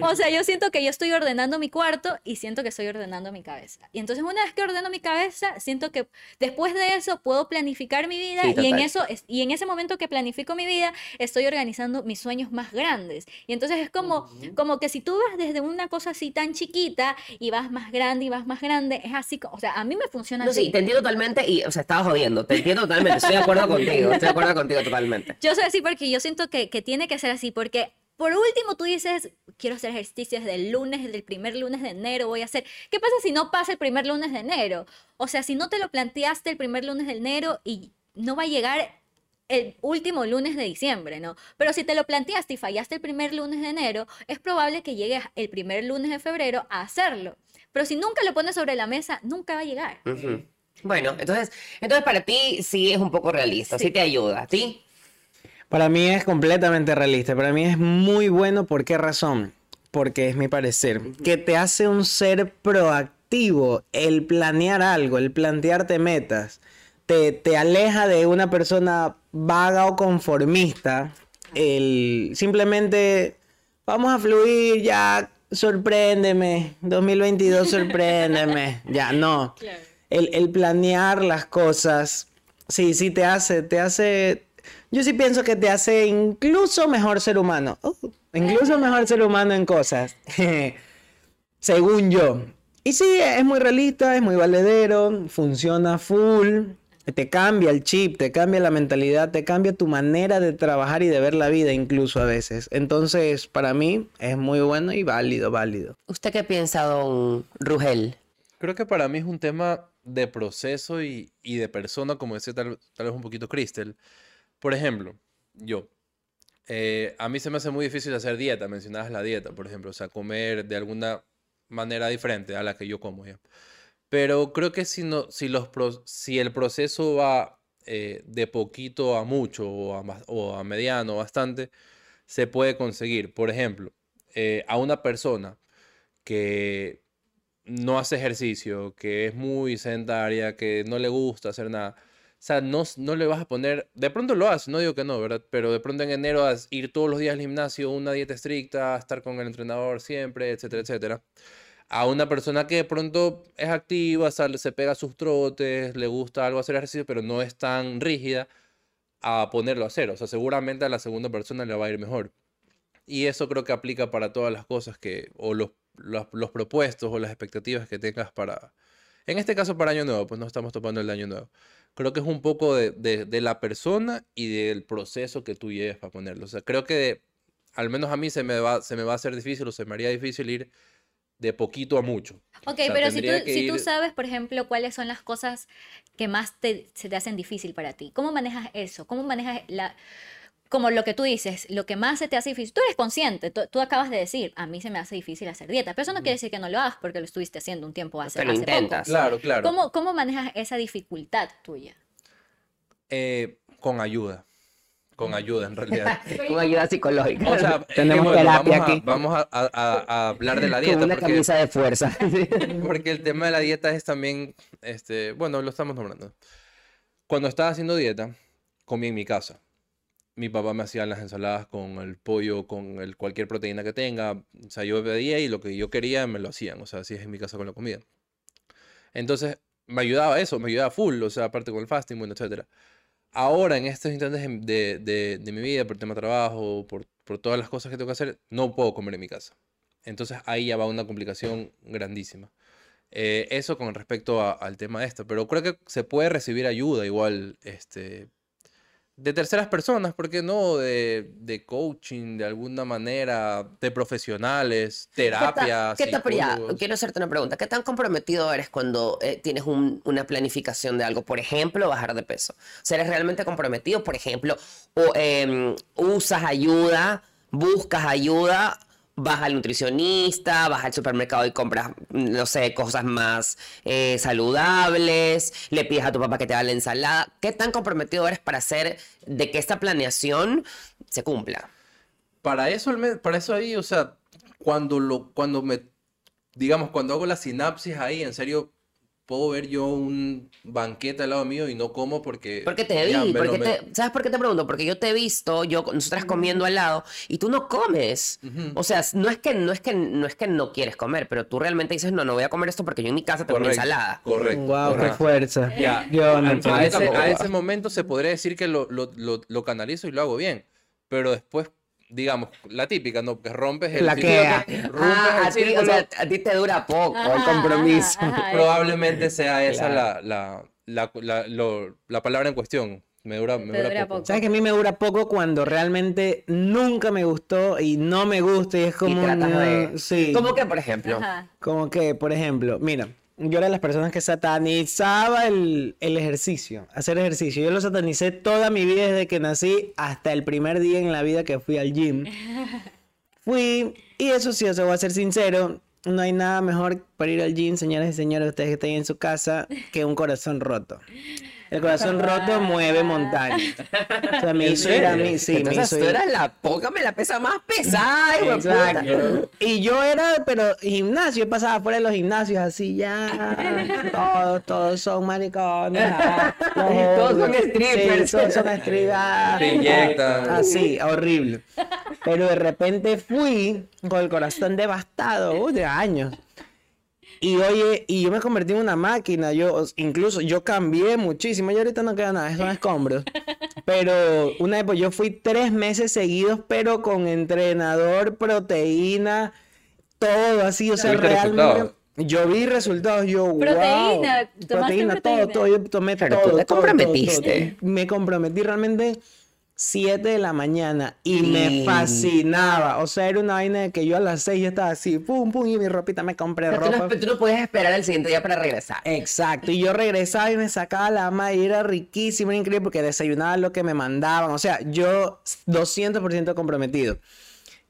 O sea, yo siento que yo estoy ordenando mi cuarto y siento que estoy ordenando mi cabeza. Y entonces una vez que ordeno mi cabeza, siento que después de eso puedo planificar mi vida Sí, y en eso es- y en ese momento que planifico mi vida, estoy organizando mis sueños más grandes. Y entonces es como como que si tú vas desde una cosa así tan chiquita y vas más grande y vas más grande, es así, o sea, a mí me funciona No, así. sí, te entiendo totalmente y, o sea, estaba jodiendo. Te entiendo totalmente. Estoy de acuerdo contigo. Estoy de acuerdo contigo totalmente. Yo soy así porque yo siento que, que tiene que ser así, porque por último tú dices, quiero hacer ejercicio desde el lunes, desde el primer lunes de enero voy a hacer. ¿Qué pasa si no pasa el primer lunes de enero? O sea, si no te lo planteaste el primer lunes de enero y no va a llegar el último lunes de diciembre, ¿no? Pero si te lo planteaste y fallaste el primer lunes de enero, es probable que llegues el primer lunes de febrero a hacerlo. Pero si nunca lo pones sobre la mesa, nunca va a llegar. Bueno, entonces, entonces para ti sí es un poco realista, sí, Sí. te ayuda. ¿A ti? Para mí es completamente realista. Para mí es muy bueno. ¿Por qué razón? Porque es mi parecer. Que te hace un ser proactivo el planear algo, el plantearte metas. Te, te aleja de una persona vaga o conformista. El simplemente vamos a fluir ya. Sorpréndeme. 2022, sorpréndeme. Ya, no. El, el planear las cosas. Sí, sí te hace, te hace. Yo sí pienso que te hace incluso mejor ser humano. Uh, incluso mejor ser humano en cosas. Según yo. Y sí, es muy realista, es muy valedero, funciona full. Te cambia el chip, te cambia la mentalidad, te cambia tu manera de trabajar y de ver la vida incluso a veces. Entonces, para mí es muy bueno y válido, válido. ¿Usted qué piensa, don Rugel? Creo que para mí es un tema de proceso y, y de persona, como decía tal, tal vez un poquito Crystal. Por ejemplo, yo, eh, a mí se me hace muy difícil hacer dieta, mencionabas la dieta, por ejemplo, o sea, comer de alguna manera diferente a la que yo como ya. Pero creo que si, no, si, los si el proceso va eh, de poquito a mucho o a, o a mediano bastante, se puede conseguir. Por ejemplo, eh, a una persona que no hace ejercicio, que es muy sedentaria, que no le gusta hacer nada. O sea, no, no le vas a poner, de pronto lo hace, no digo que no, ¿verdad? Pero de pronto en enero a s- ir todos los días al gimnasio, una dieta estricta, estar con el entrenador siempre, etcétera, etcétera. A una persona que de pronto es activa, sale, se pega sus trotes, le gusta algo hacer ejercicio, pero no es tan rígida, a ponerlo a hacer. O sea, seguramente a la segunda persona le va a ir mejor. Y eso creo que aplica para todas las cosas que, o los, los, propuestos o las expectativas que tengas para, en este caso para Año Nuevo, pues no estamos topando el Año Nuevo. Creo que es un poco de, de- la persona y del proceso que tú lleves para ponerlo. O sea, creo que al menos a mí se me va, se me va a hacer difícil o se me haría difícil ir de poquito a mucho. Ok, O sea, pero si tú, si tú ir- sabes, por ejemplo, cuáles son las cosas que más te, se te hacen difícil para ti, ¿cómo manejas eso? ¿Cómo manejas la... Como lo que tú dices, lo que más se te hace difícil, tú eres consciente, tú, tú acabas de decir, a mí se me hace difícil hacer dieta, pero eso no quiere decir que no lo hagas porque lo estuviste haciendo un tiempo hace, lo hace poco. intentas. Claro, claro. ¿Cómo, ¿Cómo manejas esa dificultad tuya? Eh, con ayuda. Con ayuda en realidad. Con ayuda psicológica. O sea, Tenemos bueno, terapia vamos a- aquí. Vamos a, a- a- a hablar de la Con dieta. una porque- camisa de fuerza. Porque el tema de la dieta es también, este, bueno, lo estamos nombrando. Cuando estaba haciendo dieta, comí en mi casa. Mi papá me hacía las ensaladas con el pollo, con el, cualquier proteína que tenga. O sea, yo pedía y lo que yo quería me lo hacían. O sea, así es en mi casa con la comida. Entonces, me ayudaba eso, me ayudaba full, o sea, aparte con el fasting, bueno, etcétera. Ahora, en estos instantes de, de- de- mi vida, por tema de trabajo, por, por todas las cosas que tengo que hacer, no puedo comer en mi casa. Entonces, ahí ya va una complicación grandísima. Eh, eso con respecto a- al tema de esto, pero creo que se puede recibir ayuda igual, este, de terceras personas, ¿por qué no? De, de coaching, de alguna manera, de profesionales, terapia, ¿Qué tan, pero ya, psicólogos. quiero hacerte una pregunta. ¿Qué tan comprometido eres cuando eh, tienes un- una planificación de algo? Por ejemplo, bajar de peso. O sea, ¿eres realmente comprometido? Por ejemplo, o, em, usas ayuda, buscas ayuda, vas al nutricionista, vas al supermercado y compras, no sé, cosas más eh, saludables, le pides a tu papá que te haga la ensalada. ¿Qué tan comprometido eres para hacer de que esta planeación se cumpla? Para eso, para eso ahí, o sea, cuando lo, cuando me, digamos, cuando hago la sinapsis ahí, en serio, puedo ver yo un banquete al lado mío y no como porque... Porque te ya vi, lo porque me- te- ¿sabes por qué te pregunto? Porque yo te he visto, yo nosotras comiendo al lado y tú no comes. O sea, no es que no es que no es que no quieres comer, pero tú realmente dices, "No, no voy a comer esto porque yo en mi casa tengo una Correcto, ensalada." Correcto. Wow, qué correcto. fuerza. Ya, Yo no a, ese, a momento se podría decir que lo, lo, lo, lo canalizo y lo hago bien, pero después, digamos, la típica, ¿no? Que rompes el Flaquea. círculo, rompes Ah, el a ti, o sea, a ti te dura poco el compromiso. ajá, ajá. probablemente sea esa Claro. la, la, la, la, lo- la palabra en cuestión. Me dura, me dura dura poco. poco. ¿Sabes que a mí me dura poco cuando realmente nunca me gustó y no me gusta y es Y como un- de sí. ¿Cómo que, por ejemplo? Ajá. Como que, por ejemplo, mira, yo era de las personas que satanizaba el, el ejercicio, hacer ejercicio. Yo lo satanicé toda mi vida desde que nací hasta el primer día en la vida que fui al gym. Fui, y eso sí, o sea, voy a ser sincero, no hay nada mejor para ir al gym, señoras y señores, ustedes que estén en su casa, que un corazón roto. El corazón roto mueve montañas. O sea, me ¿En hizo ir a mí, sí, me Entonces hizo tú eras la poca, me la pesa más pesada, hijo. Exacto. Y yo era, pero gimnasio, yo pasaba fuera de los gimnasios así ya. Todos, todos son maricones. ah, los Todos son strippers. Sí, todos son strippers. Así, horrible. Pero de repente fui con el corazón devastado, uh, de años. Y oye, y yo me convertí en una máquina, yo incluso yo cambié muchísimo, y ahorita no queda nada, son escombros. Pero una vez, pues, yo fui tres meses seguidos, pero con entrenador, proteína, todo así, o sea, ¿Viste realmente. resultados? Yo vi resultados, yo, wow. Proteína, ¿tomaste proteína, todo, todo, yo tomé Pero todo, tú te todo, todo, comprometiste. todo. Me comprometí realmente 7 de la mañana y Sí. me fascinaba. O sea, era una vaina de que yo a las 6 ya estaba así, pum, pum, y mi ropita me compré O sea, tú, ropa. no, tú no puedes esperar al siguiente día para regresar. Exacto, y yo regresaba y me sacaba la ama y era riquísimo, era increíble porque desayunaba lo que me mandaban, o sea, yo 200% comprometido.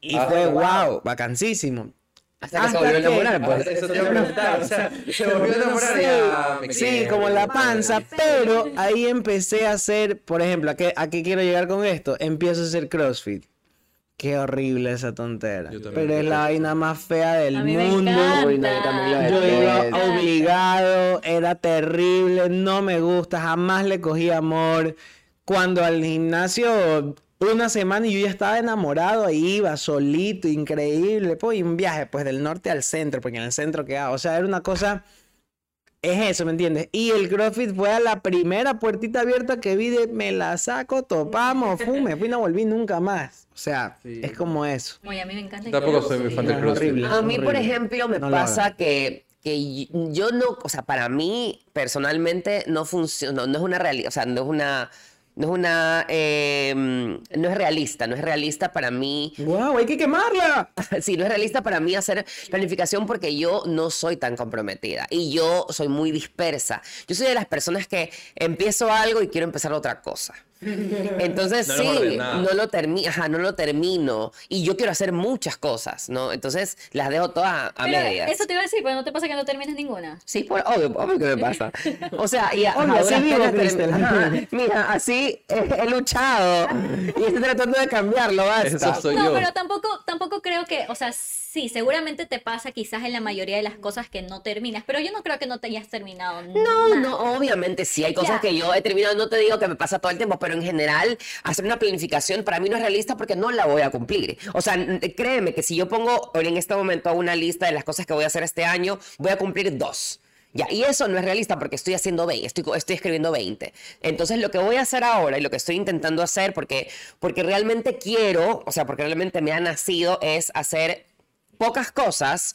Y Ah, fue wow. wow, vacancísimo. Hasta que se volvió a que- enamorar, pues. Eso te iba a preguntar, o sea, se volvió a enamorar Sí, ya, como la madre. panza, pero ahí empecé a hacer, por ejemplo, ¿a qué, a qué quiero llegar con esto? Empiezo a hacer CrossFit. Qué horrible esa tontera. Pero es la vaina más fea del A mí me mundo. encanta. Uy, no, yo iba obligado, era terrible, no me gusta, jamás le cogí amor. Cuando al gimnasio una semana y yo ya estaba enamorado, ahí iba solito, increíble. Pues, y un viaje pues del norte al centro, porque en el centro quedaba. O sea, era una cosa. Es eso, ¿me entiendes? Y el CrossFit fue a la primera puertita abierta que vi de me la saco, topamos, fum, me fui y no volví nunca más. O sea, Sí. es como eso. Oye, a mí me encanta. el Tampoco soy muy fan del CrossFit. horrible. A mí, por ejemplo, me No pasa que, que yo no, o sea, para mí personalmente no funciona, no es una realidad, o sea, no es una, no es una, eh, no es realista, no es realista para mí ¡Wow! ¡Hay que quemarla! Sí, no es realista para mí hacer planificación porque yo no soy tan comprometida y yo soy muy dispersa. Yo soy de las personas que empiezo algo y quiero empezar otra cosa. Entonces No lo sí, no lo termino, ajá, no lo termino. Y yo quiero hacer muchas cosas, ¿no? Entonces las dejo todas a, a Pero medias. eso te iba a decir, pero no te pasa que no termines ninguna. Sí, por, obvio, obvio que me pasa. O sea, y ajá, Obvio, así vivo, ajá, Mira, así eh, he luchado y estoy tratando de cambiarlo, basta. Eso soy no, yo. pero tampoco, tampoco creo que, o sea, sí, seguramente te pasa quizás en la mayoría de las cosas que no terminas, pero yo no creo que no te hayas terminado. No, nada. no, obviamente sí, hay cosas Ya. que yo he terminado, no te digo que me pasa todo el tiempo, pero en general hacer una planificación para mí no es realista porque no la voy a cumplir. O sea, créeme que si yo pongo en este momento una lista de las cosas que voy a hacer este año, voy a cumplir dos. Ya, y eso no es realista porque estoy haciendo 20, estoy, estoy escribiendo 20. Entonces, lo que voy a hacer ahora y lo que estoy intentando hacer, porque, porque realmente quiero, o sea, porque realmente me ha nacido, es hacer pocas cosas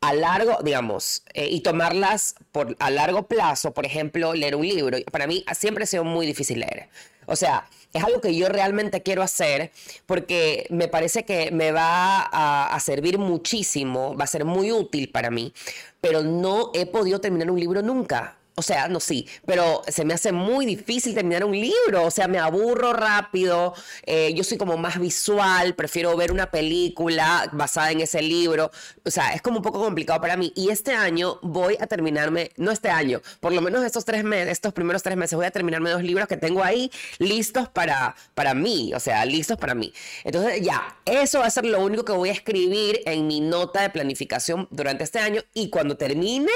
a largo, digamos, eh, y tomarlas por, a largo plazo, por ejemplo, leer un libro. Para mí siempre ha sido muy difícil leer. O sea, es algo que yo realmente quiero hacer porque me parece que me va a, a servir muchísimo, va a ser muy útil para mí, pero no he podido terminar un libro nunca. O sea, no sí, pero se me hace muy difícil terminar un libro, o sea, me aburro rápido, eh, yo soy como más visual, prefiero ver una película basada en ese libro, o sea, es como un poco complicado para mí. Y este año voy a terminarme, no este año, por lo menos estos tres meses, estos primeros tres meses, voy a terminarme dos libros que tengo ahí listos para, para mí, o sea, listos para mí. Entonces, ya, eso va a ser lo único que voy a escribir en mi nota de planificación durante este año y cuando termine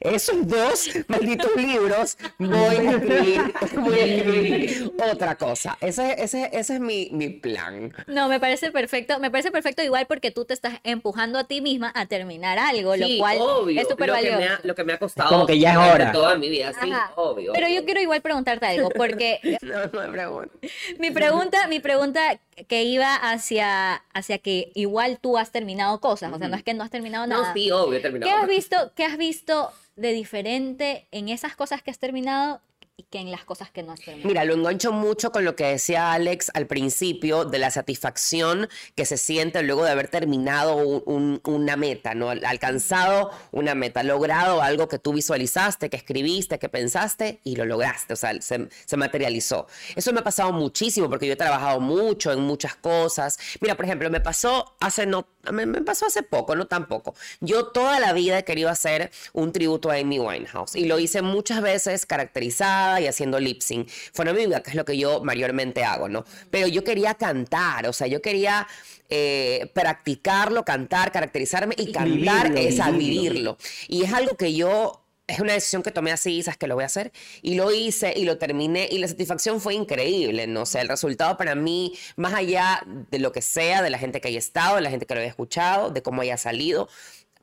esos dos malditos libros, voy a escribir, voy a escribir otra cosa. Ese, ese, ese es mi, mi plan. No, me parece perfecto, me parece perfecto igual porque tú te estás empujando a ti misma a terminar algo, lo cual obvio, es súper que valioso. ha- Lo que me ha costado como que ya es hora. toda mi vida, sí, Ajá. obvio. Pero yo quiero igual preguntarte algo, porque No, no me pregunto. mi pregunta, mi pregunta que iba hacia, hacia que igual tú has terminado cosas, o sea, no es que no has terminado nada. No, sí, obvio, he terminado. ¿Qué has visto, qué has visto de diferente en esas cosas que has terminado y que en las cosas que no terminado? Mira, lo engancho mucho con lo que decía Alex al principio de la satisfacción que se siente luego de haber terminado un- un- una meta, ¿no? Al- Alcanzado una meta, logrado algo que tú visualizaste, que escribiste, que pensaste y lo lograste, o sea, se, se materializó. Eso me ha pasado muchísimo porque yo he trabajado mucho en muchas cosas. Mira, por ejemplo, me pasó hace no, me pasó hace poco, no tampoco. Yo toda la vida he querido hacer un tributo a Amy Winehouse y lo hice muchas veces caracterizada y haciendo lip sync. Fonomímica, que es lo que yo mayormente hago, ¿no? Pero yo quería cantar, o sea, yo quería eh, practicarlo, cantar, caracterizarme y cantar vivirlo, es vivirlo. vivirlo. Y es algo que yo es una decisión que tomé así, sabes que lo voy a hacer. Y lo hice y lo terminé y la satisfacción fue increíble, ¿no? O sea, el resultado para mí, más allá de lo que sea, de la gente que haya estado, de la gente que lo haya escuchado, de cómo haya salido,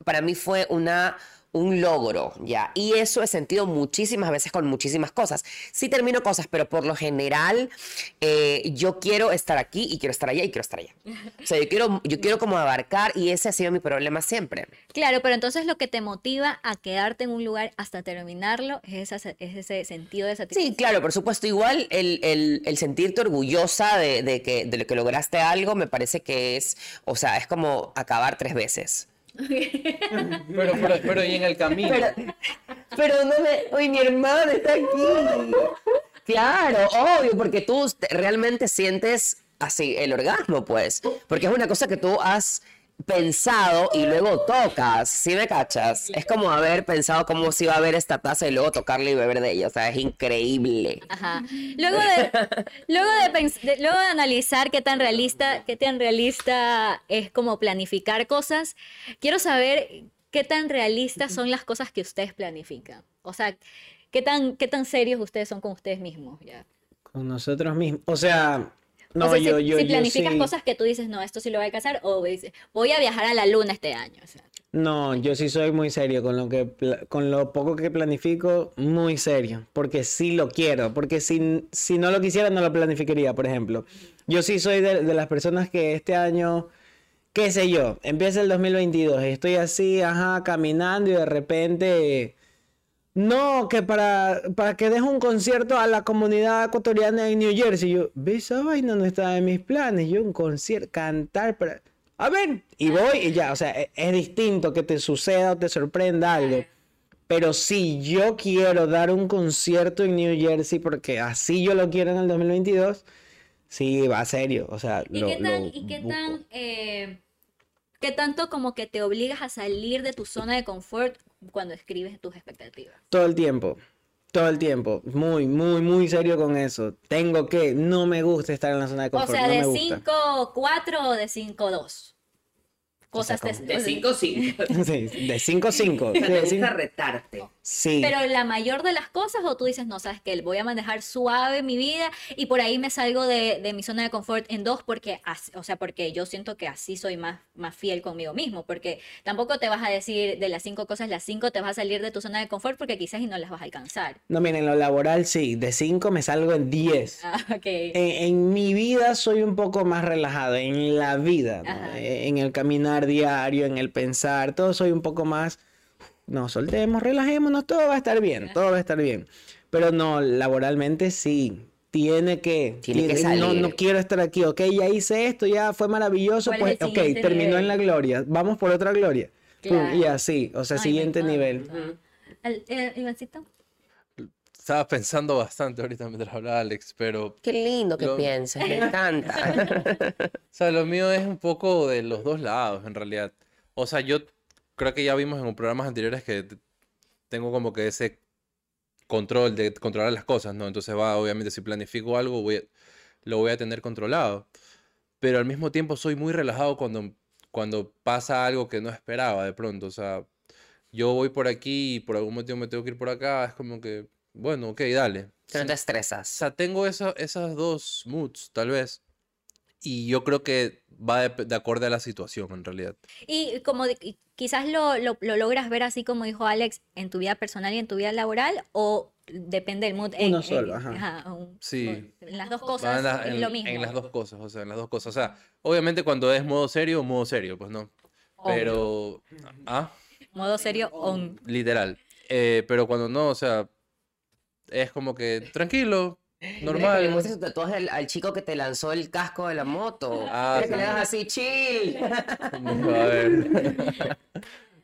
para mí fue una un logro, ¿ya? Y eso he sentido muchísimas veces con muchísimas cosas. Sí termino cosas, pero por lo general eh, yo quiero estar aquí y quiero estar allá y quiero estar allá. O sea, yo quiero, yo quiero como abarcar y ese ha sido mi problema siempre. Claro, pero entonces lo que te motiva a quedarte en un lugar hasta terminarlo es, esa- es ese sentido de satisfacción. Sí, claro, por supuesto. Igual el, el- el sentirte orgullosa de, de que, de lo que lograste algo me parece que es, o sea, es como acabar tres veces. Pero, pero, pero y en el camino. Pero, pero no me... Uy, mi hermana está aquí. Claro, obvio, porque tú te- realmente sientes así el orgasmo, pues. Porque es una cosa que tú has pensado y luego tocas, ¿sí me cachas? Es como haber pensado cómo se iba a ver esta taza y luego tocarla y beber de ella, o sea, es increíble. Ajá. Luego de, luego de, luego de analizar qué tan realista, qué tan realista es como planificar cosas, quiero saber qué tan realistas son las cosas que ustedes planifican. O sea, qué tan, qué tan serios ustedes son con ustedes mismos. Ya. Con nosotros mismos. O sea, no, o sea, yo, si, yo, si yo planificas sí- cosas que tú dices, no, esto sí lo voy a alcanzar, o dices, voy a viajar a la luna este año. o sea. No, yo sí soy muy serio con lo que con lo poco que planifico, muy serio, porque sí lo quiero, porque si, si no lo quisiera no lo planificaría, por ejemplo. Yo sí soy de, de las personas que este año, qué sé yo, empieza el 2022, y estoy así, ajá, caminando y de repente no, que para, para que deje un concierto a la comunidad ecuatoriana en New Jersey. Yo, ¿ves esa vaina? No estaba en mis planes. Yo un concierto, cantar para... A ver, y voy y ya, o sea, e- es, distinto que te suceda o te sorprenda algo. Pero si yo quiero dar un concierto en New Jersey, porque así yo lo quiero en el 2022, sí, va serio. O sea, ¿Y lo, qué tan, lo y qué busco. tan, eh, qué tanto como que te obligas a salir de tu zona de confort cuando escribes tus expectativas? Todo el tiempo. Todo el tiempo. Muy, muy, muy serio con eso. Tengo que. No me gusta estar en la zona de O confort. sea, no de me gusta. 5-4 o de 5-2. Cosas como- de- De 5 5. Sí, de 5 a 5. Me gusta retarte. Sí. Pero la mayor de las cosas, o tú dices, no, sabes que voy a manejar suave mi vida y por ahí me salgo de, de mi zona de confort en dos, porque, así- o sea, porque yo siento que así soy más, más fiel conmigo mismo, porque tampoco te vas a decir de las cinco cosas, las cinco te vas a salir de tu zona de confort porque quizás y no las vas a alcanzar. No, miren, en lo laboral sí. De 5 me salgo en 10. Ah, ok. En, en mi vida soy un poco más relajado, en la vida, ¿no? En el caminar diario, en el pensar, todo soy un poco más, no, soltemos, relajémonos, todo va a estar bien, todo va a estar bien. Pero no, laboralmente sí, tiene que, Tiene que no, salir. no quiero estar aquí, ok, ya hice esto, ya fue maravilloso, ¿Cuál es pues, ok, terminó nivel? en la gloria, vamos por otra gloria. Pum, y así, o sea, Ay, siguiente nivel. Ivancito. Estaba pensando bastante ahorita mientras hablaba Alex, pero Qué lindo que Lo- pienses, me encanta. O sea, lo mío es un poco de los dos lados, en realidad. O sea, yo creo que ya vimos en programas anteriores que tengo como que ese control de controlar las cosas, ¿no? Entonces va, obviamente, si planifico algo, voy a- lo voy a tener controlado. Pero al mismo tiempo soy muy relajado cuando, cuando pasa algo que no esperaba de pronto. O sea, yo voy por aquí y por algún motivo me tengo que ir por acá. Es como que, bueno, ok, dale. Que no te O estresas. sea, tengo esa- esas dos moods, tal vez. Y yo creo que va de, de acorde a la situación, en realidad. Y como de- y quizás lo, lo, lo logras ver así como dijo Alex, en tu vida personal y en tu vida laboral, o depende del mood. en- Uno en- solo, ajá. un- Sí. En las dos cosas en, la- es en- lo mismo. en las dos cosas, o sea, en las dos cosas. O sea, obviamente cuando es modo serio, modo serio, pues no. Pero, ah, Modo serio on. literal. Eh, pero cuando no, o sea, es como que tranquilo, Le normal. muestras tus tatuajes al, al chico que te lanzó el casco de la moto. Ah, Mira que sí. le das así, chill. A ver.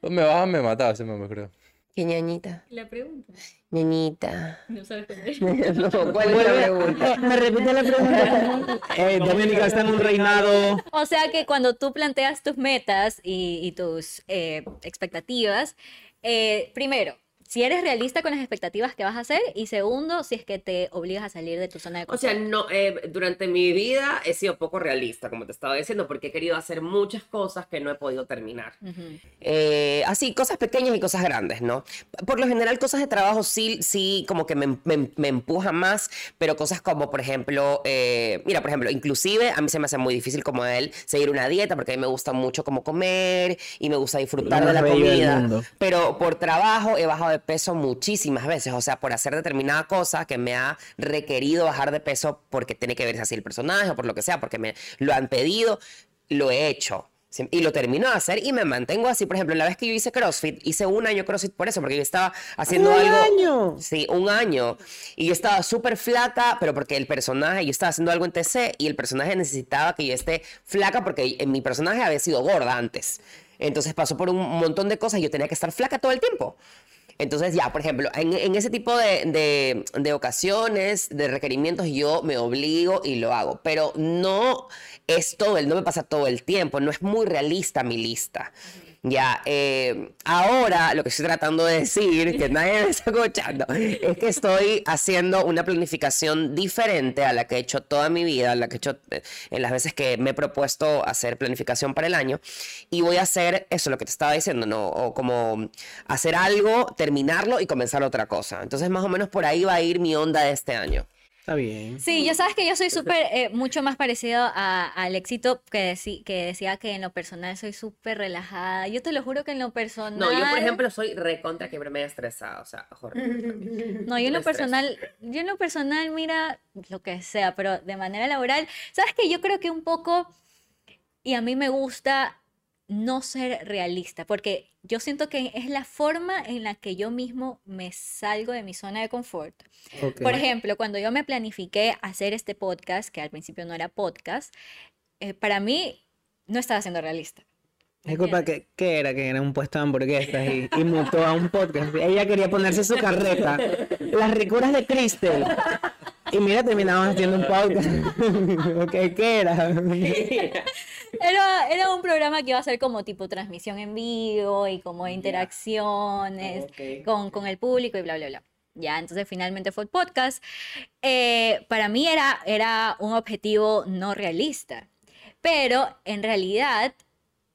me vas a me matar ese meme, creo. ¿Qué ñañita? La pregunta. Ñañita. No sabes. No, ¿Cuál es la pregunta? Me repite la pregunta. eh, Dominica está en un reinado. O sea que cuando tú planteas tus metas y, y tus eh, expectativas, eh, primero, si eres realista con las expectativas que vas a hacer y segundo, si es que te obligas a salir de tu zona de O confort. sea, no, eh, durante mi vida he sido poco realista, como te estaba diciendo, porque he querido hacer muchas cosas que no he podido terminar. Ujú. Eh, así, cosas pequeñas y cosas grandes, ¿no? Por lo general, cosas de trabajo sí, sí, como que me, me, me empujan más, pero cosas como, por ejemplo, eh, mira, por ejemplo, inclusive a mí se me hace muy difícil como a él seguir una dieta, porque a mí me gusta mucho como comer y me gusta disfrutar de la comida, pero por trabajo he bajado de peso muchísimas veces, o sea, por hacer determinada cosa que me ha requerido bajar de peso porque tiene que verse así el personaje o por lo que sea, porque me lo han pedido, lo he hecho. Y lo termino de hacer y me mantengo así. Por ejemplo, la vez que yo hice CrossFit, hice un año CrossFit por eso, porque yo estaba haciendo ¡Un algo. año! Sí, un año. Y yo estaba súper flaca, pero porque el personaje, yo estaba haciendo algo en TC y el personaje necesitaba que yo esté flaca porque en mi personaje había sido gorda antes. Entonces pasó por un montón de cosas y yo tenía que estar flaca todo el tiempo. Entonces ya, por ejemplo, en, en ese tipo de, de- de ocasiones, de requerimientos, yo me obligo y lo hago. Pero no es todo, no me pasa todo el tiempo, no es muy realista mi lista. Ya, eh, ahora lo que estoy tratando de decir, que nadie me está escuchando, es que estoy haciendo una planificación diferente a la que he hecho toda mi vida, a la que he hecho eh, en las veces que me he propuesto hacer planificación para el año. Y voy a hacer eso, lo que te estaba diciendo, ¿no? O como hacer algo, terminarlo y comenzar otra cosa. Entonces, más o menos por ahí va a ir mi onda de este año. Está bien. Sí, ya sabes que yo soy súper, eh, mucho más parecido a- al éxito que, decí- que decía que en lo personal soy súper relajada. Yo te lo juro que en lo personal... No, yo por ejemplo soy recontra que me estresada, o sea, horrible. No, yo en lo personal, yo en lo personal, mira, lo que sea, pero de manera laboral, sabes que yo creo que un poco, y a mí me gusta no ser realista, porque yo siento que es la forma en la que yo mismo me salgo de mi zona de confort. Ok. Por ejemplo, cuando yo me planifiqué hacer este podcast, que al principio no era podcast, eh, para mí no estaba siendo realista. Disculpa, ¿qué, qué era? Que era un puesto de hamburguesas y, y mutó a un podcast. Ella quería ponerse su carreta. Las ricuras de Crystal. Y mira, terminamos haciendo un podcast. ok, ¿qué era? Era, era un programa que iba a ser como tipo transmisión en vivo y como interacciones con, con el público y bla, bla, bla. Ya, entonces finalmente fue el podcast. Eh, para mí era, era un objetivo no realista, pero en realidad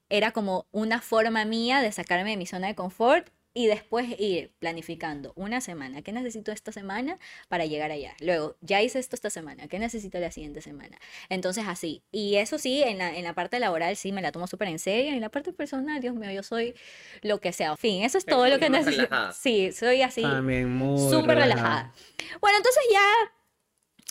era como una forma mía de sacarme de mi zona de confort y después ir planificando una semana. ¿Qué necesito esta semana para llegar allá? Luego, ya hice esto esta semana. ¿Qué necesito la siguiente semana? Entonces, así. Y eso sí, en la, en la parte laboral sí me la tomo súper en serio. Y en la parte personal, Dios mío, yo soy lo que sea. En fin, eso es Pero todo lo que necesito. relajada. Sí, soy así También muy súper relajada. Bueno, entonces ya,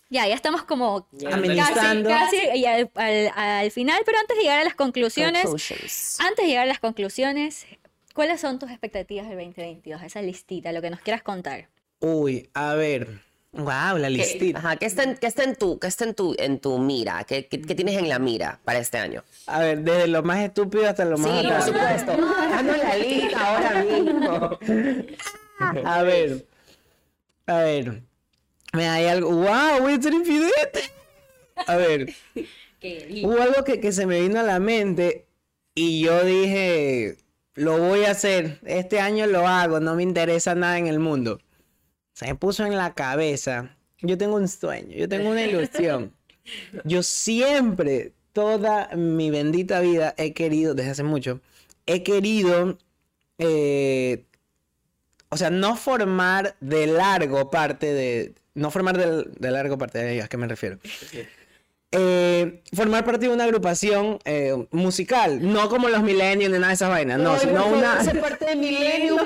ya, ya estamos como casi, amenizando. casi y al, al- al final, pero antes de llegar a las conclusiones, Conclusions. antes de llegar a las conclusiones, ¿cuáles son tus expectativas del 2022? Esa listita, lo que nos quieras contar. Uy, a ver. Wow, la ¿Qué, listita. ajá, ¿qué está, en, qué está en tu, qué está en tu, en tu mira? ¿Qué, qué, qué tienes en la mira para este año? A ver, desde lo más estúpido hasta lo Sí, más por bacán. supuesto. Dando la lista ahora mismo. A ver. A ver. Me hay algo. ¡Wow! Voy a ser infidente. A ver. Hubo algo que, que se me vino a la mente y yo dije, lo voy a hacer. Este año lo hago, no me interesa nada en el mundo. Se me puso en la cabeza. Yo tengo un sueño, yo tengo una ilusión. Yo siempre, toda mi bendita vida, he querido, desde hace mucho, he querido, eh, o sea, no formar de largo parte de, no formar de, de largo parte de ellos, ¿a qué me refiero? Eh, formar parte de una agrupación eh, musical, no como los Millennials ni nada de esas vainas, no, sino una... parte de Millennium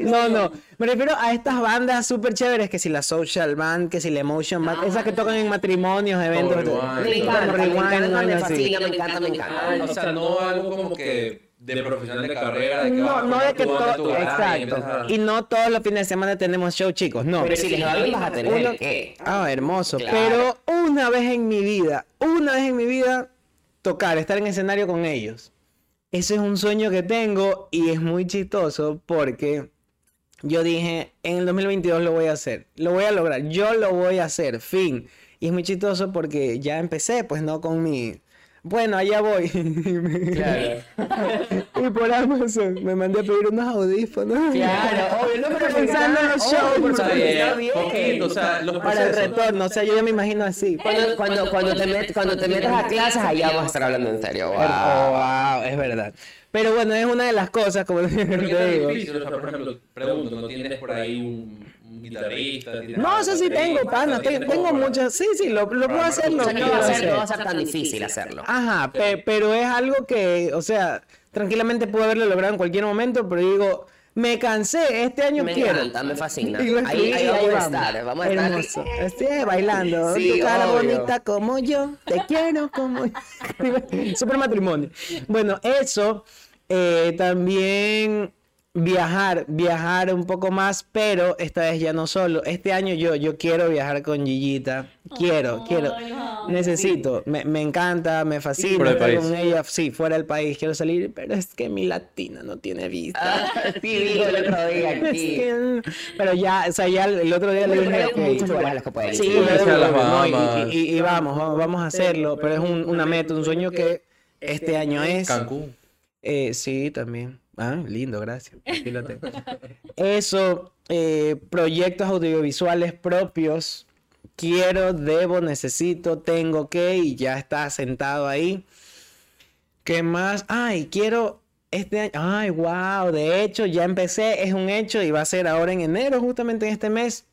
No, no, me refiero a estas bandas súper chéveres, que si la Social Band, que si la Emotion Band, esas que tocan en matrimonios, eventos. Me encanta, me encanta, me encanta. O sea, no algo como que de profesional de carrera. De que No, no de que todo, y exacto. a- Y no todos los fines de semana tenemos show, chicos, no. Pero si les vas a tener Uno- ¿qué? Ah, hermoso. Claro. Pero una vez en mi vida, una vez en mi vida, tocar, estar en escenario con ellos. Ese es un sueño que tengo y es muy chistoso porque yo dije, en el 2022 lo voy a hacer, lo voy a lograr, yo lo voy a hacer, fin. Y es muy chistoso porque ya empecé, pues no con mi... Bueno, allá voy. y por Amazon me mandé a pedir unos audífonos. Claro, obvio, no, pero Pensando en los shows, por Está supuesto. bien, Está bien. poquito, o sea, los Para el retorno, o sea, yo ya me imagino así. Cuando, cuando, cuando, te met- cuando te metas a clases, allá vamos a estar hablando en serio. Oh, Wow. wow, es verdad. Pero bueno, es una de las cosas, como te digo. difícil, o sea, por ejemplo, pregunto, ¿no tienes por ahí un, un guitarrista? ¿Tienes No, eso sí tengo, pana, ¿Tienes tengo, muchas. Sí, sí, lo, lo puedo hacer, no va, a ser, hacer. no va a ser tan difícil hacerlo. Ajá, pe- pero es algo que, o sea, tranquilamente puedo haberlo logrado en cualquier momento, pero digo, me cansé, este año Me quiero. encanta, me fascina. Ahí, ahí vamos a estar, vamos a estar. Hermoso. Estoy bailando. Sí, tu cara obvio. bonita como yo. Te quiero como yo. Super matrimonio. Bueno, eso. eh, también viajar, viajar un poco más, pero esta vez ya no solo. Este año yo, yo quiero viajar con Gillita. Quiero, quiero. Necesito. Me, me encanta, me fascina Fuera del estar país. con ella. Sí, fuera del país. Quiero salir, pero es que mi latina no tiene vista. Ah, sí, digo el otro día Es que- pero ya, o sea, ya el otro día le dije, hay ok, muchos lugares a los que puedes Sí, no, y- y, y- y vamos, vamos, vamos a hacerlo, pero es un- una meta, un sueño que este año es. Cancún. Eh, sí, también. Ah, lindo, gracias. Eso, eh, proyectos audiovisuales propios. Quiero, debo, necesito, tengo que, y ya está sentado ahí. ¿Qué más? Ay, quiero este año. Ay, wow. De hecho, ya empecé, es un hecho y va a ser ahora en enero, justamente en este mes.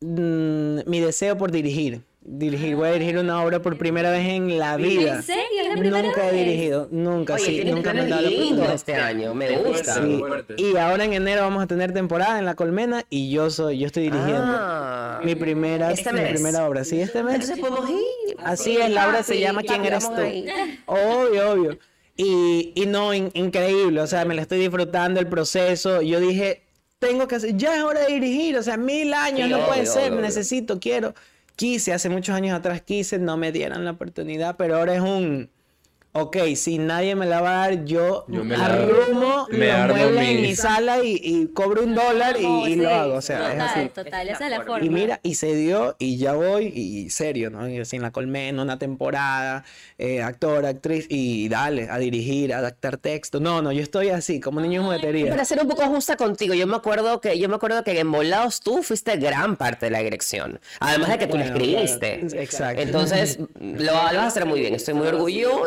mm, mi deseo por dirigir. Dirigir, voy a dirigir una obra por primera vez en la vida. ¿En serio? ¿Es la primera Nunca he dirigido, nunca, Oye, sí, nunca me han dado la oportunidad. este año, me gusta. fuerte. Sí, fuerte. Y ahora en enero vamos a tener temporada en La Colmena y yo soy, yo estoy dirigiendo. Ah. mi primera, Este mi mes. primera obra, sí, este mes. Entonces podemos ir. Así es, la obra se llama ¿Quién eres tú? ahí. Obvio, obvio. Y, y no, in- increíble, o sea, me la estoy disfrutando el proceso. Yo dije, tengo que hacer, ya es hora de dirigir, o sea, mil años, Sí, no puede ser, obvio, obvio. necesito, quiero. Quise, hace muchos años atrás quise, no me dieron la oportunidad, pero ahora es un, ok, si nadie me la va a dar, yo, Yo me la- arrumo me armo muebles en mi- mi sala y, y cobro un dólar y, y lo hago. O sea, es total, así. Total, Esa esa es es la forma. Y mira, y se dio, y ya voy, y serio, ¿no? Y sin la colmena, una temporada, eh, actor, actriz, y dale, a dirigir, a adaptar texto. No, no, yo estoy así, como niño en juguetería. Para ser un poco justa contigo, yo me acuerdo que yo me acuerdo que en Volados tú fuiste gran parte de la dirección. Además de que tú la escribiste. claro, exacto. Entonces, lo, lo vas a hacer muy bien. Estoy muy orgulloso.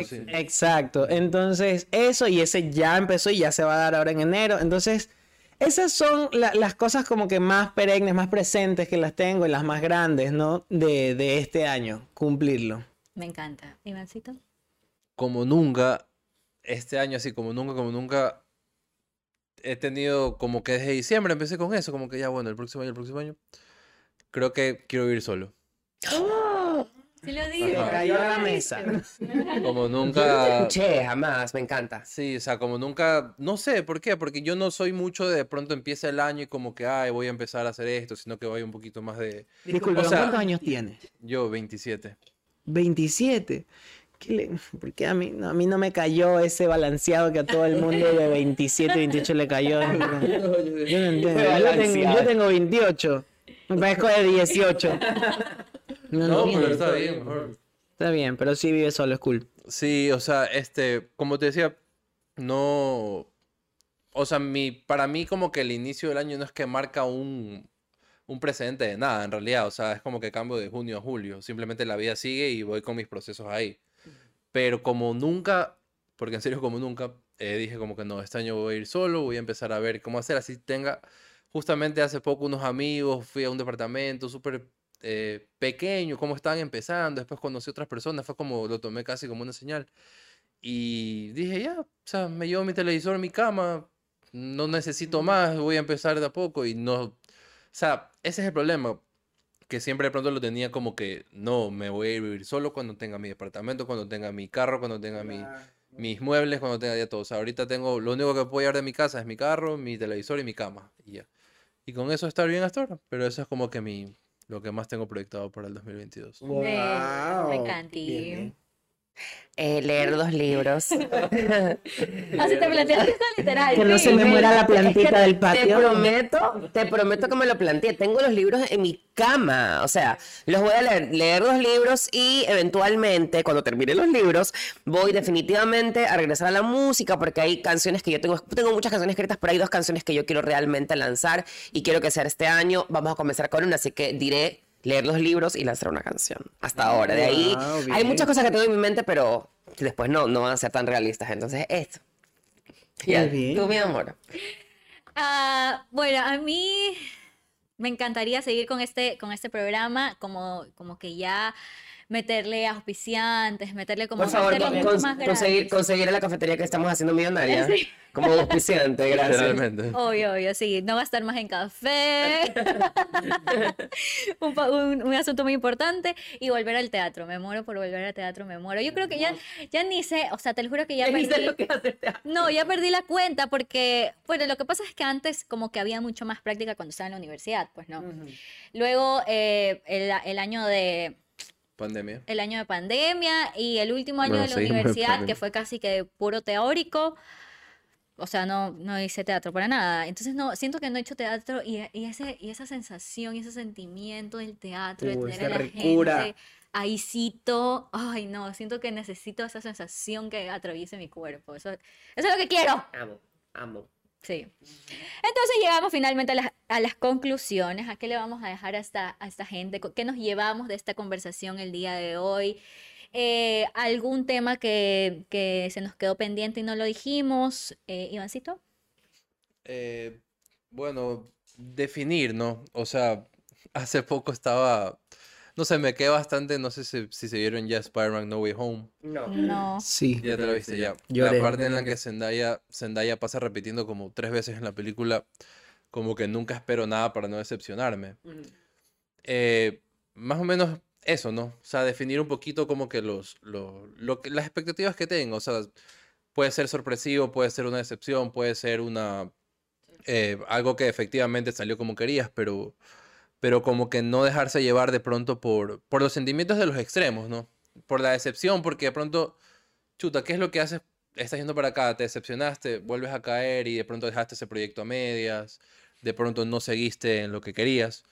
Así. Exacto. Entonces, eso y ese ya empezó y ya se va a dar ahora en enero. Entonces, esas son la- las cosas como que más perennes, más presentes que las tengo y las más grandes, ¿no? De, de este año, cumplirlo. Me encanta. Ivancito. como nunca, este año así como nunca, como nunca, he tenido como que desde diciembre empecé con eso, como que ya bueno, el próximo año, el próximo año, creo que quiero vivir solo. Sí lo digo. Ajá. Cayó a la mesa. Como Yo no te nunca... escuché jamás, me encanta. Sí, o sea, como nunca, no sé por qué, porque yo no soy mucho de, de pronto empieza el año y como que, ay, voy a empezar a hacer esto, sino que voy un poquito más de, Disculpa, O sea- ¿cuántos años tienes? yo, 27. 27. ¿Qué le- ¿Por qué a mí, no, a mí no me cayó ese balanceado que a todo el mundo de 27, 28 le cayó? Yo no entiendo. Yo tengo, yo tengo 28. Me parezco de 18. No, No, entiendo. pero está bien, mejor. Está bien, pero sí vive solo, es cool. Sí, o sea, este, como te decía, no, o sea, mi, para mí como que el inicio del año no es que marca un, un precedente de nada, en realidad, o sea, es como que cambio de junio a julio, simplemente la vida sigue y voy con mis procesos ahí. Pero como nunca, porque en serio como nunca, eh, dije como que no, este año voy a ir solo, voy a empezar a ver cómo hacer, así tenga, justamente hace poco unos amigos, fui a un departamento súper eh, pequeño, cómo estaban empezando, después conocí otras personas, fue como, lo tomé casi como una señal. Y dije, ya, o sea, me llevo mi televisor, mi cama, no necesito más, voy a empezar de a poco y no, o sea, ese es el problema, que siempre de pronto lo tenía como que, no, me voy a ir a vivir solo cuando tenga mi departamento, cuando tenga mi carro, cuando tenga mi, mis muebles, cuando tenga ya todo. O sea, ahorita tengo, lo único que puedo llevar de mi casa es mi carro, mi televisor y mi cama, y ya. Y con eso estar bien hasta ahora, pero eso es como que mi, lo que más tengo proyectado para el 2022. Wow. me. Eh, leer dos libros. Así te planteaste esto literal. Que no sí. se me muera la Es que plantita del Te patio. prometo, te prometo que me lo planteé. Tengo los libros en mi cama. O sea, los voy a leer, leer los libros y eventualmente, cuando termine los libros, voy definitivamente a regresar a la música porque hay canciones que yo tengo, tengo muchas canciones escritas, pero hay dos canciones que yo quiero realmente lanzar y quiero que sea este año. Vamos a comenzar con una, así que diré leer los libros y lanzar una canción. Hasta ahora. De ahí Wow, hay muchas cosas que tengo en mi mente, pero después no, no van a ser tan realistas. Entonces, esto. Ya, bien. tú, mi amor. Ah, bueno, a mí me encantaría seguir con este, con este programa, como, como que ya meterle auspiciantes, meterle como Por favor, meterle con- mucho con- más conseguir, conseguir a la cafetería que estamos haciendo millonaria. Sí. Como auspiciante, gracias. Obvio, obvio, sí, no gastar más en café. un, pa- un- un asunto muy importante. Y volver al teatro. Me muero por volver al teatro, me muero. Yo creo que ya, ya ni sé, o sea, te lo juro que ya perdí. No, ya perdí la cuenta porque, bueno, lo que pasa es que antes como que había mucho más práctica cuando estaba en la universidad, pues no. Luego eh, el, el año de Pandemia. el año de pandemia y el último año Bueno, de la universidad, que fue casi que puro teórico. O sea, no, no hice teatro para nada. Entonces, no, siento que no he hecho teatro y, y ese, y esa sensación y ese sentimiento del teatro, de Uh, tener a la ricura. gente ahícito. Ay, no, siento que necesito esa sensación que atraviese mi cuerpo. Eso, eso es lo que quiero. Amo, amo. Sí. Entonces llegamos finalmente a las, conclusiones. ¿A qué le vamos a dejar a esta, esta gente? ¿Qué nos llevamos de esta conversación el día de hoy? Eh, ¿Algún tema que, que se nos quedó pendiente y no lo dijimos? Eh, Ivancito. Eh, bueno, definir, ¿no? O sea, hace poco estaba, no sé, me quedé bastante, no sé si, si se vieron ya Spider-Man No Way Home. No. No. Sí. Ya te lo viste, ya. Lloré. La parte en la que Zendaya, Zendaya pasa repitiendo como tres veces en la película, como que nunca espero nada para no decepcionarme. Eh, más o menos eso, ¿no? O sea, definir un poquito como que los, lo- lo que, las expectativas que tengo. O sea, puede ser sorpresivo, puede ser una decepción, puede ser una eh, algo que efectivamente salió como querías, pero, pero como que no dejarse llevar de pronto por, por los sentimientos de los extremos, ¿no? por la decepción, porque de pronto, chuta, ¿qué es lo que haces? Estás yendo para acá, te decepcionaste, vuelves a caer y de pronto dejaste ese proyecto a medias, de pronto no seguiste en lo que querías.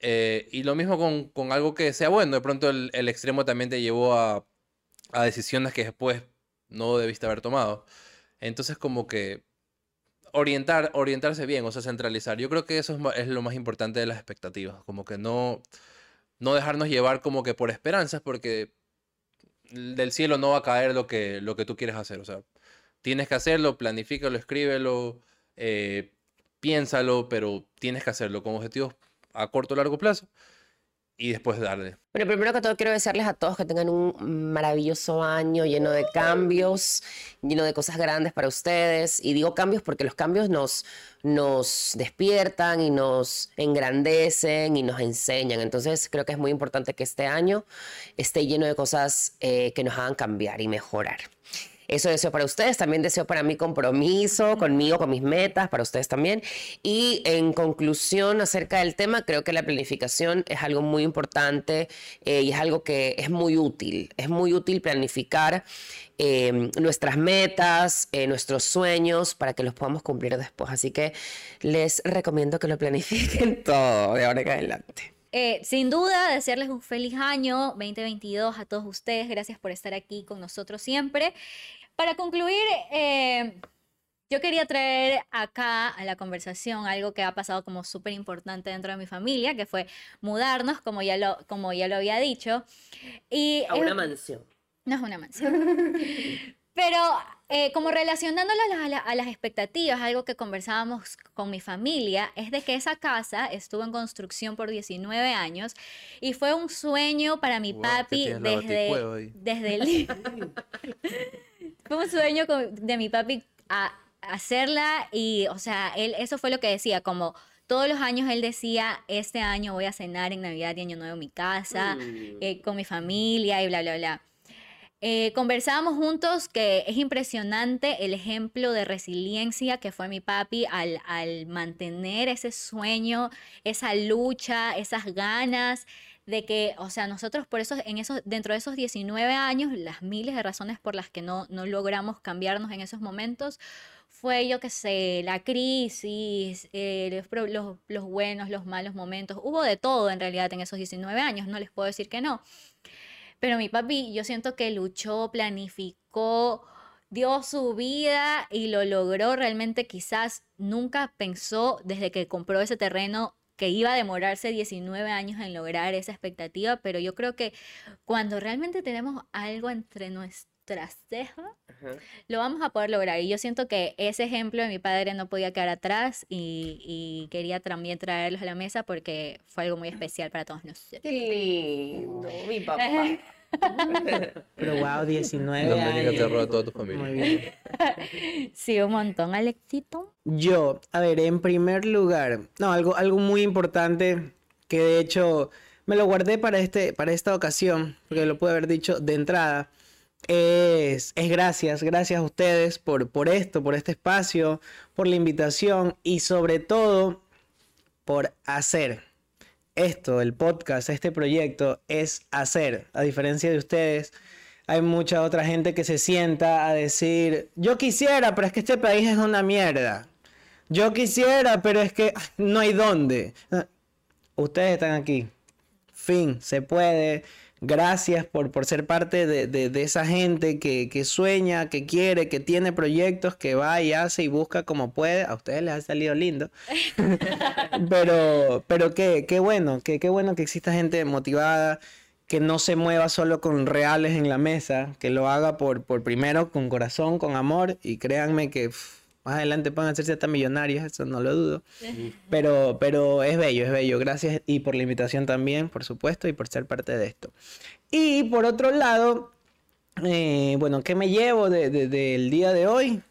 Eh, y lo mismo con, con algo que sea bueno, de pronto el, el extremo también te llevó a, a decisiones que después no debiste haber tomado. Entonces como que orientar, orientarse bien, o sea, centralizar. Yo creo que eso es, lo más importante de las expectativas, como que no, no dejarnos llevar como que por esperanzas, porque del cielo no va a caer lo que, lo que tú quieres hacer, o sea, tienes que hacerlo, planifícalo, escríbelo, eh, piénsalo, pero tienes que hacerlo con objetivos a corto o largo plazo y después darle. Bueno, primero que todo quiero desearles a todos que tengan un maravilloso año lleno de cambios, lleno de cosas grandes para ustedes. Y digo cambios porque los cambios nos, nos despiertan y nos engrandecen y nos enseñan. Entonces creo que es muy importante que este año esté lleno de cosas eh, que nos hagan cambiar y mejorar. Eso deseo para ustedes, también deseo para mí compromiso conmigo, con mis metas, para ustedes también. Y en conclusión acerca del tema, creo que la planificación es algo muy importante eh, y es algo que es muy útil. Es muy útil planificar eh, nuestras metas, eh, nuestros sueños, para que los podamos cumplir después. Así que les recomiendo que lo planifiquen todo de ahora en adelante. Eh, sin duda, desearles un feliz año 2022 a todos ustedes. Gracias por estar aquí con nosotros siempre. Para concluir, eh, yo quería traer acá a la conversación algo que ha pasado como súper importante dentro de mi familia, que fue mudarnos, como ya lo, como ya lo había dicho. Y A es- una mansión. no es una mansión. Pero eh, como relacionándolo a, la- a la- a las expectativas, algo que conversábamos con mi familia, es de que esa casa estuvo en construcción por 19 años y fue un sueño para mi papi desde, desde el... fue un sueño con- de mi papi a, a hacerla y, o sea, él, eso fue lo que decía, como... Todos los años él decía, este año voy a cenar en Navidad y Año Nuevo en mi casa, Mm. eh, con mi familia y bla, bla, bla. Eh, conversábamos juntos que es impresionante el ejemplo de resiliencia que fue mi papi al, al mantener ese sueño, esa lucha, esas ganas de que, o sea, nosotros por eso, en esos, dentro de esos 19 años, las miles de razones por las que no, no logramos cambiarnos en esos momentos, fue yo que sé, la crisis, eh, los, los, los buenos, los malos momentos, hubo de todo en realidad en esos 19 años, no les puedo decir que no. Pero mi papi, yo siento que luchó, planificó, dio su vida y lo logró realmente. Quizás nunca pensó desde que compró ese terreno que iba a demorarse 19 años en lograr esa expectativa, pero yo creo que cuando realmente tenemos algo entre nuestras cejas, lo vamos a poder lograr. Y yo siento que ese ejemplo de mi padre no podía quedar atrás y, y quería también traerlos a la mesa porque fue algo muy especial para todos nosotros. Qué lindo, mi papá. Pero wow, 19 Dominica te roba a toda tu familia. Muy bien. Sí, un montón, Alexito. Yo, a ver, en primer lugar, no, algo, algo muy importante que de hecho me lo guardé para, este, para esta ocasión, porque lo pude haber dicho de entrada, es, es gracias, gracias a ustedes por, por esto, por este espacio, por la invitación y sobre todo por hacer esto, el podcast, este proyecto, es hacer, a diferencia de ustedes. Hay mucha otra gente que se sienta a decir, yo quisiera, pero es que este país es una mierda. Yo quisiera, pero es que no hay dónde. Ah, Ustedes están aquí. Fin, se puede. Gracias por, por ser parte de, de- de esa gente que, que sueña, que quiere, que tiene proyectos, que va y hace y busca como puede. A ustedes les ha salido lindo. pero, pero qué, qué bueno, qué, qué bueno que exista gente motivada, que no se mueva solo con reales en la mesa, que lo haga por, por primero con corazón, con amor, y créanme que más adelante pueden hacerse hasta millonarios, eso no lo dudo. Pero, pero es bello, es bello. Gracias y por la invitación también, por supuesto, y por ser parte de esto. Y por otro lado, eh, bueno, ¿qué me llevo de- de- del día de hoy?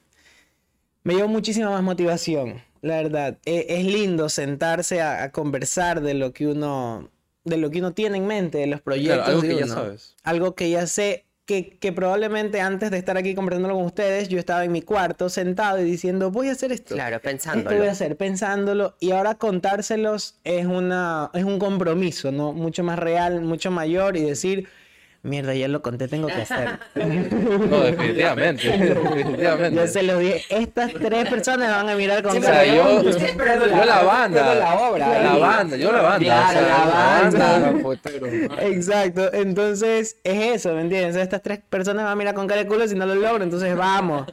Me llevo muchísima más motivación, la verdad. Eh, es lindo sentarse a, a conversar de lo que uno, de lo que uno tiene en mente, de los proyectos Claro, algo de que ya uno. sabes. Algo que ya sé, que, que probablemente antes de estar aquí conversándolo con ustedes, yo estaba en mi cuarto sentado y diciendo, voy a hacer esto. Claro, Esto voy pensándolo. a hacer, pensándolo, y ahora contárselos es, una, es un compromiso, ¿no? Mucho más real, mucho mayor, y decir, mierda, ya lo conté, tengo que hacer. No, definitivamente. definitivamente. ya se lo dije, estas tres personas van a mirar con O cara yo, "Oh, yo la banda. la obra, La banda, yo la banda. Claro, o sea, la banda. Exacto, entonces es eso, ¿me entiendes? Estas tres personas van a mirar con cara de culo si no lo logro, entonces vamos.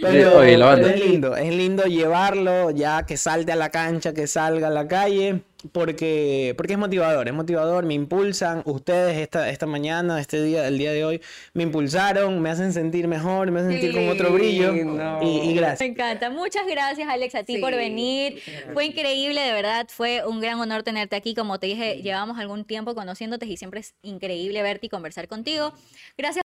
Pero, Oye, la banda. pero es lindo, es lindo llevarlo ya que salte a la cancha, que salga a la calle, porque, porque es motivador, es motivador, me impulsan, ustedes esta, esta mañana, este día, el día de hoy, me impulsaron, me hacen sentir mejor, me hacen sentir con otro brillo y, y Me gracias. encanta. Muchas gracias, Alex, a ti por Sí, venir. Fue increíble, de verdad. Fue un gran honor tenerte aquí. Como te dije, llevamos algún tiempo conociéndote y siempre es increíble verte y conversar contigo. Gracias.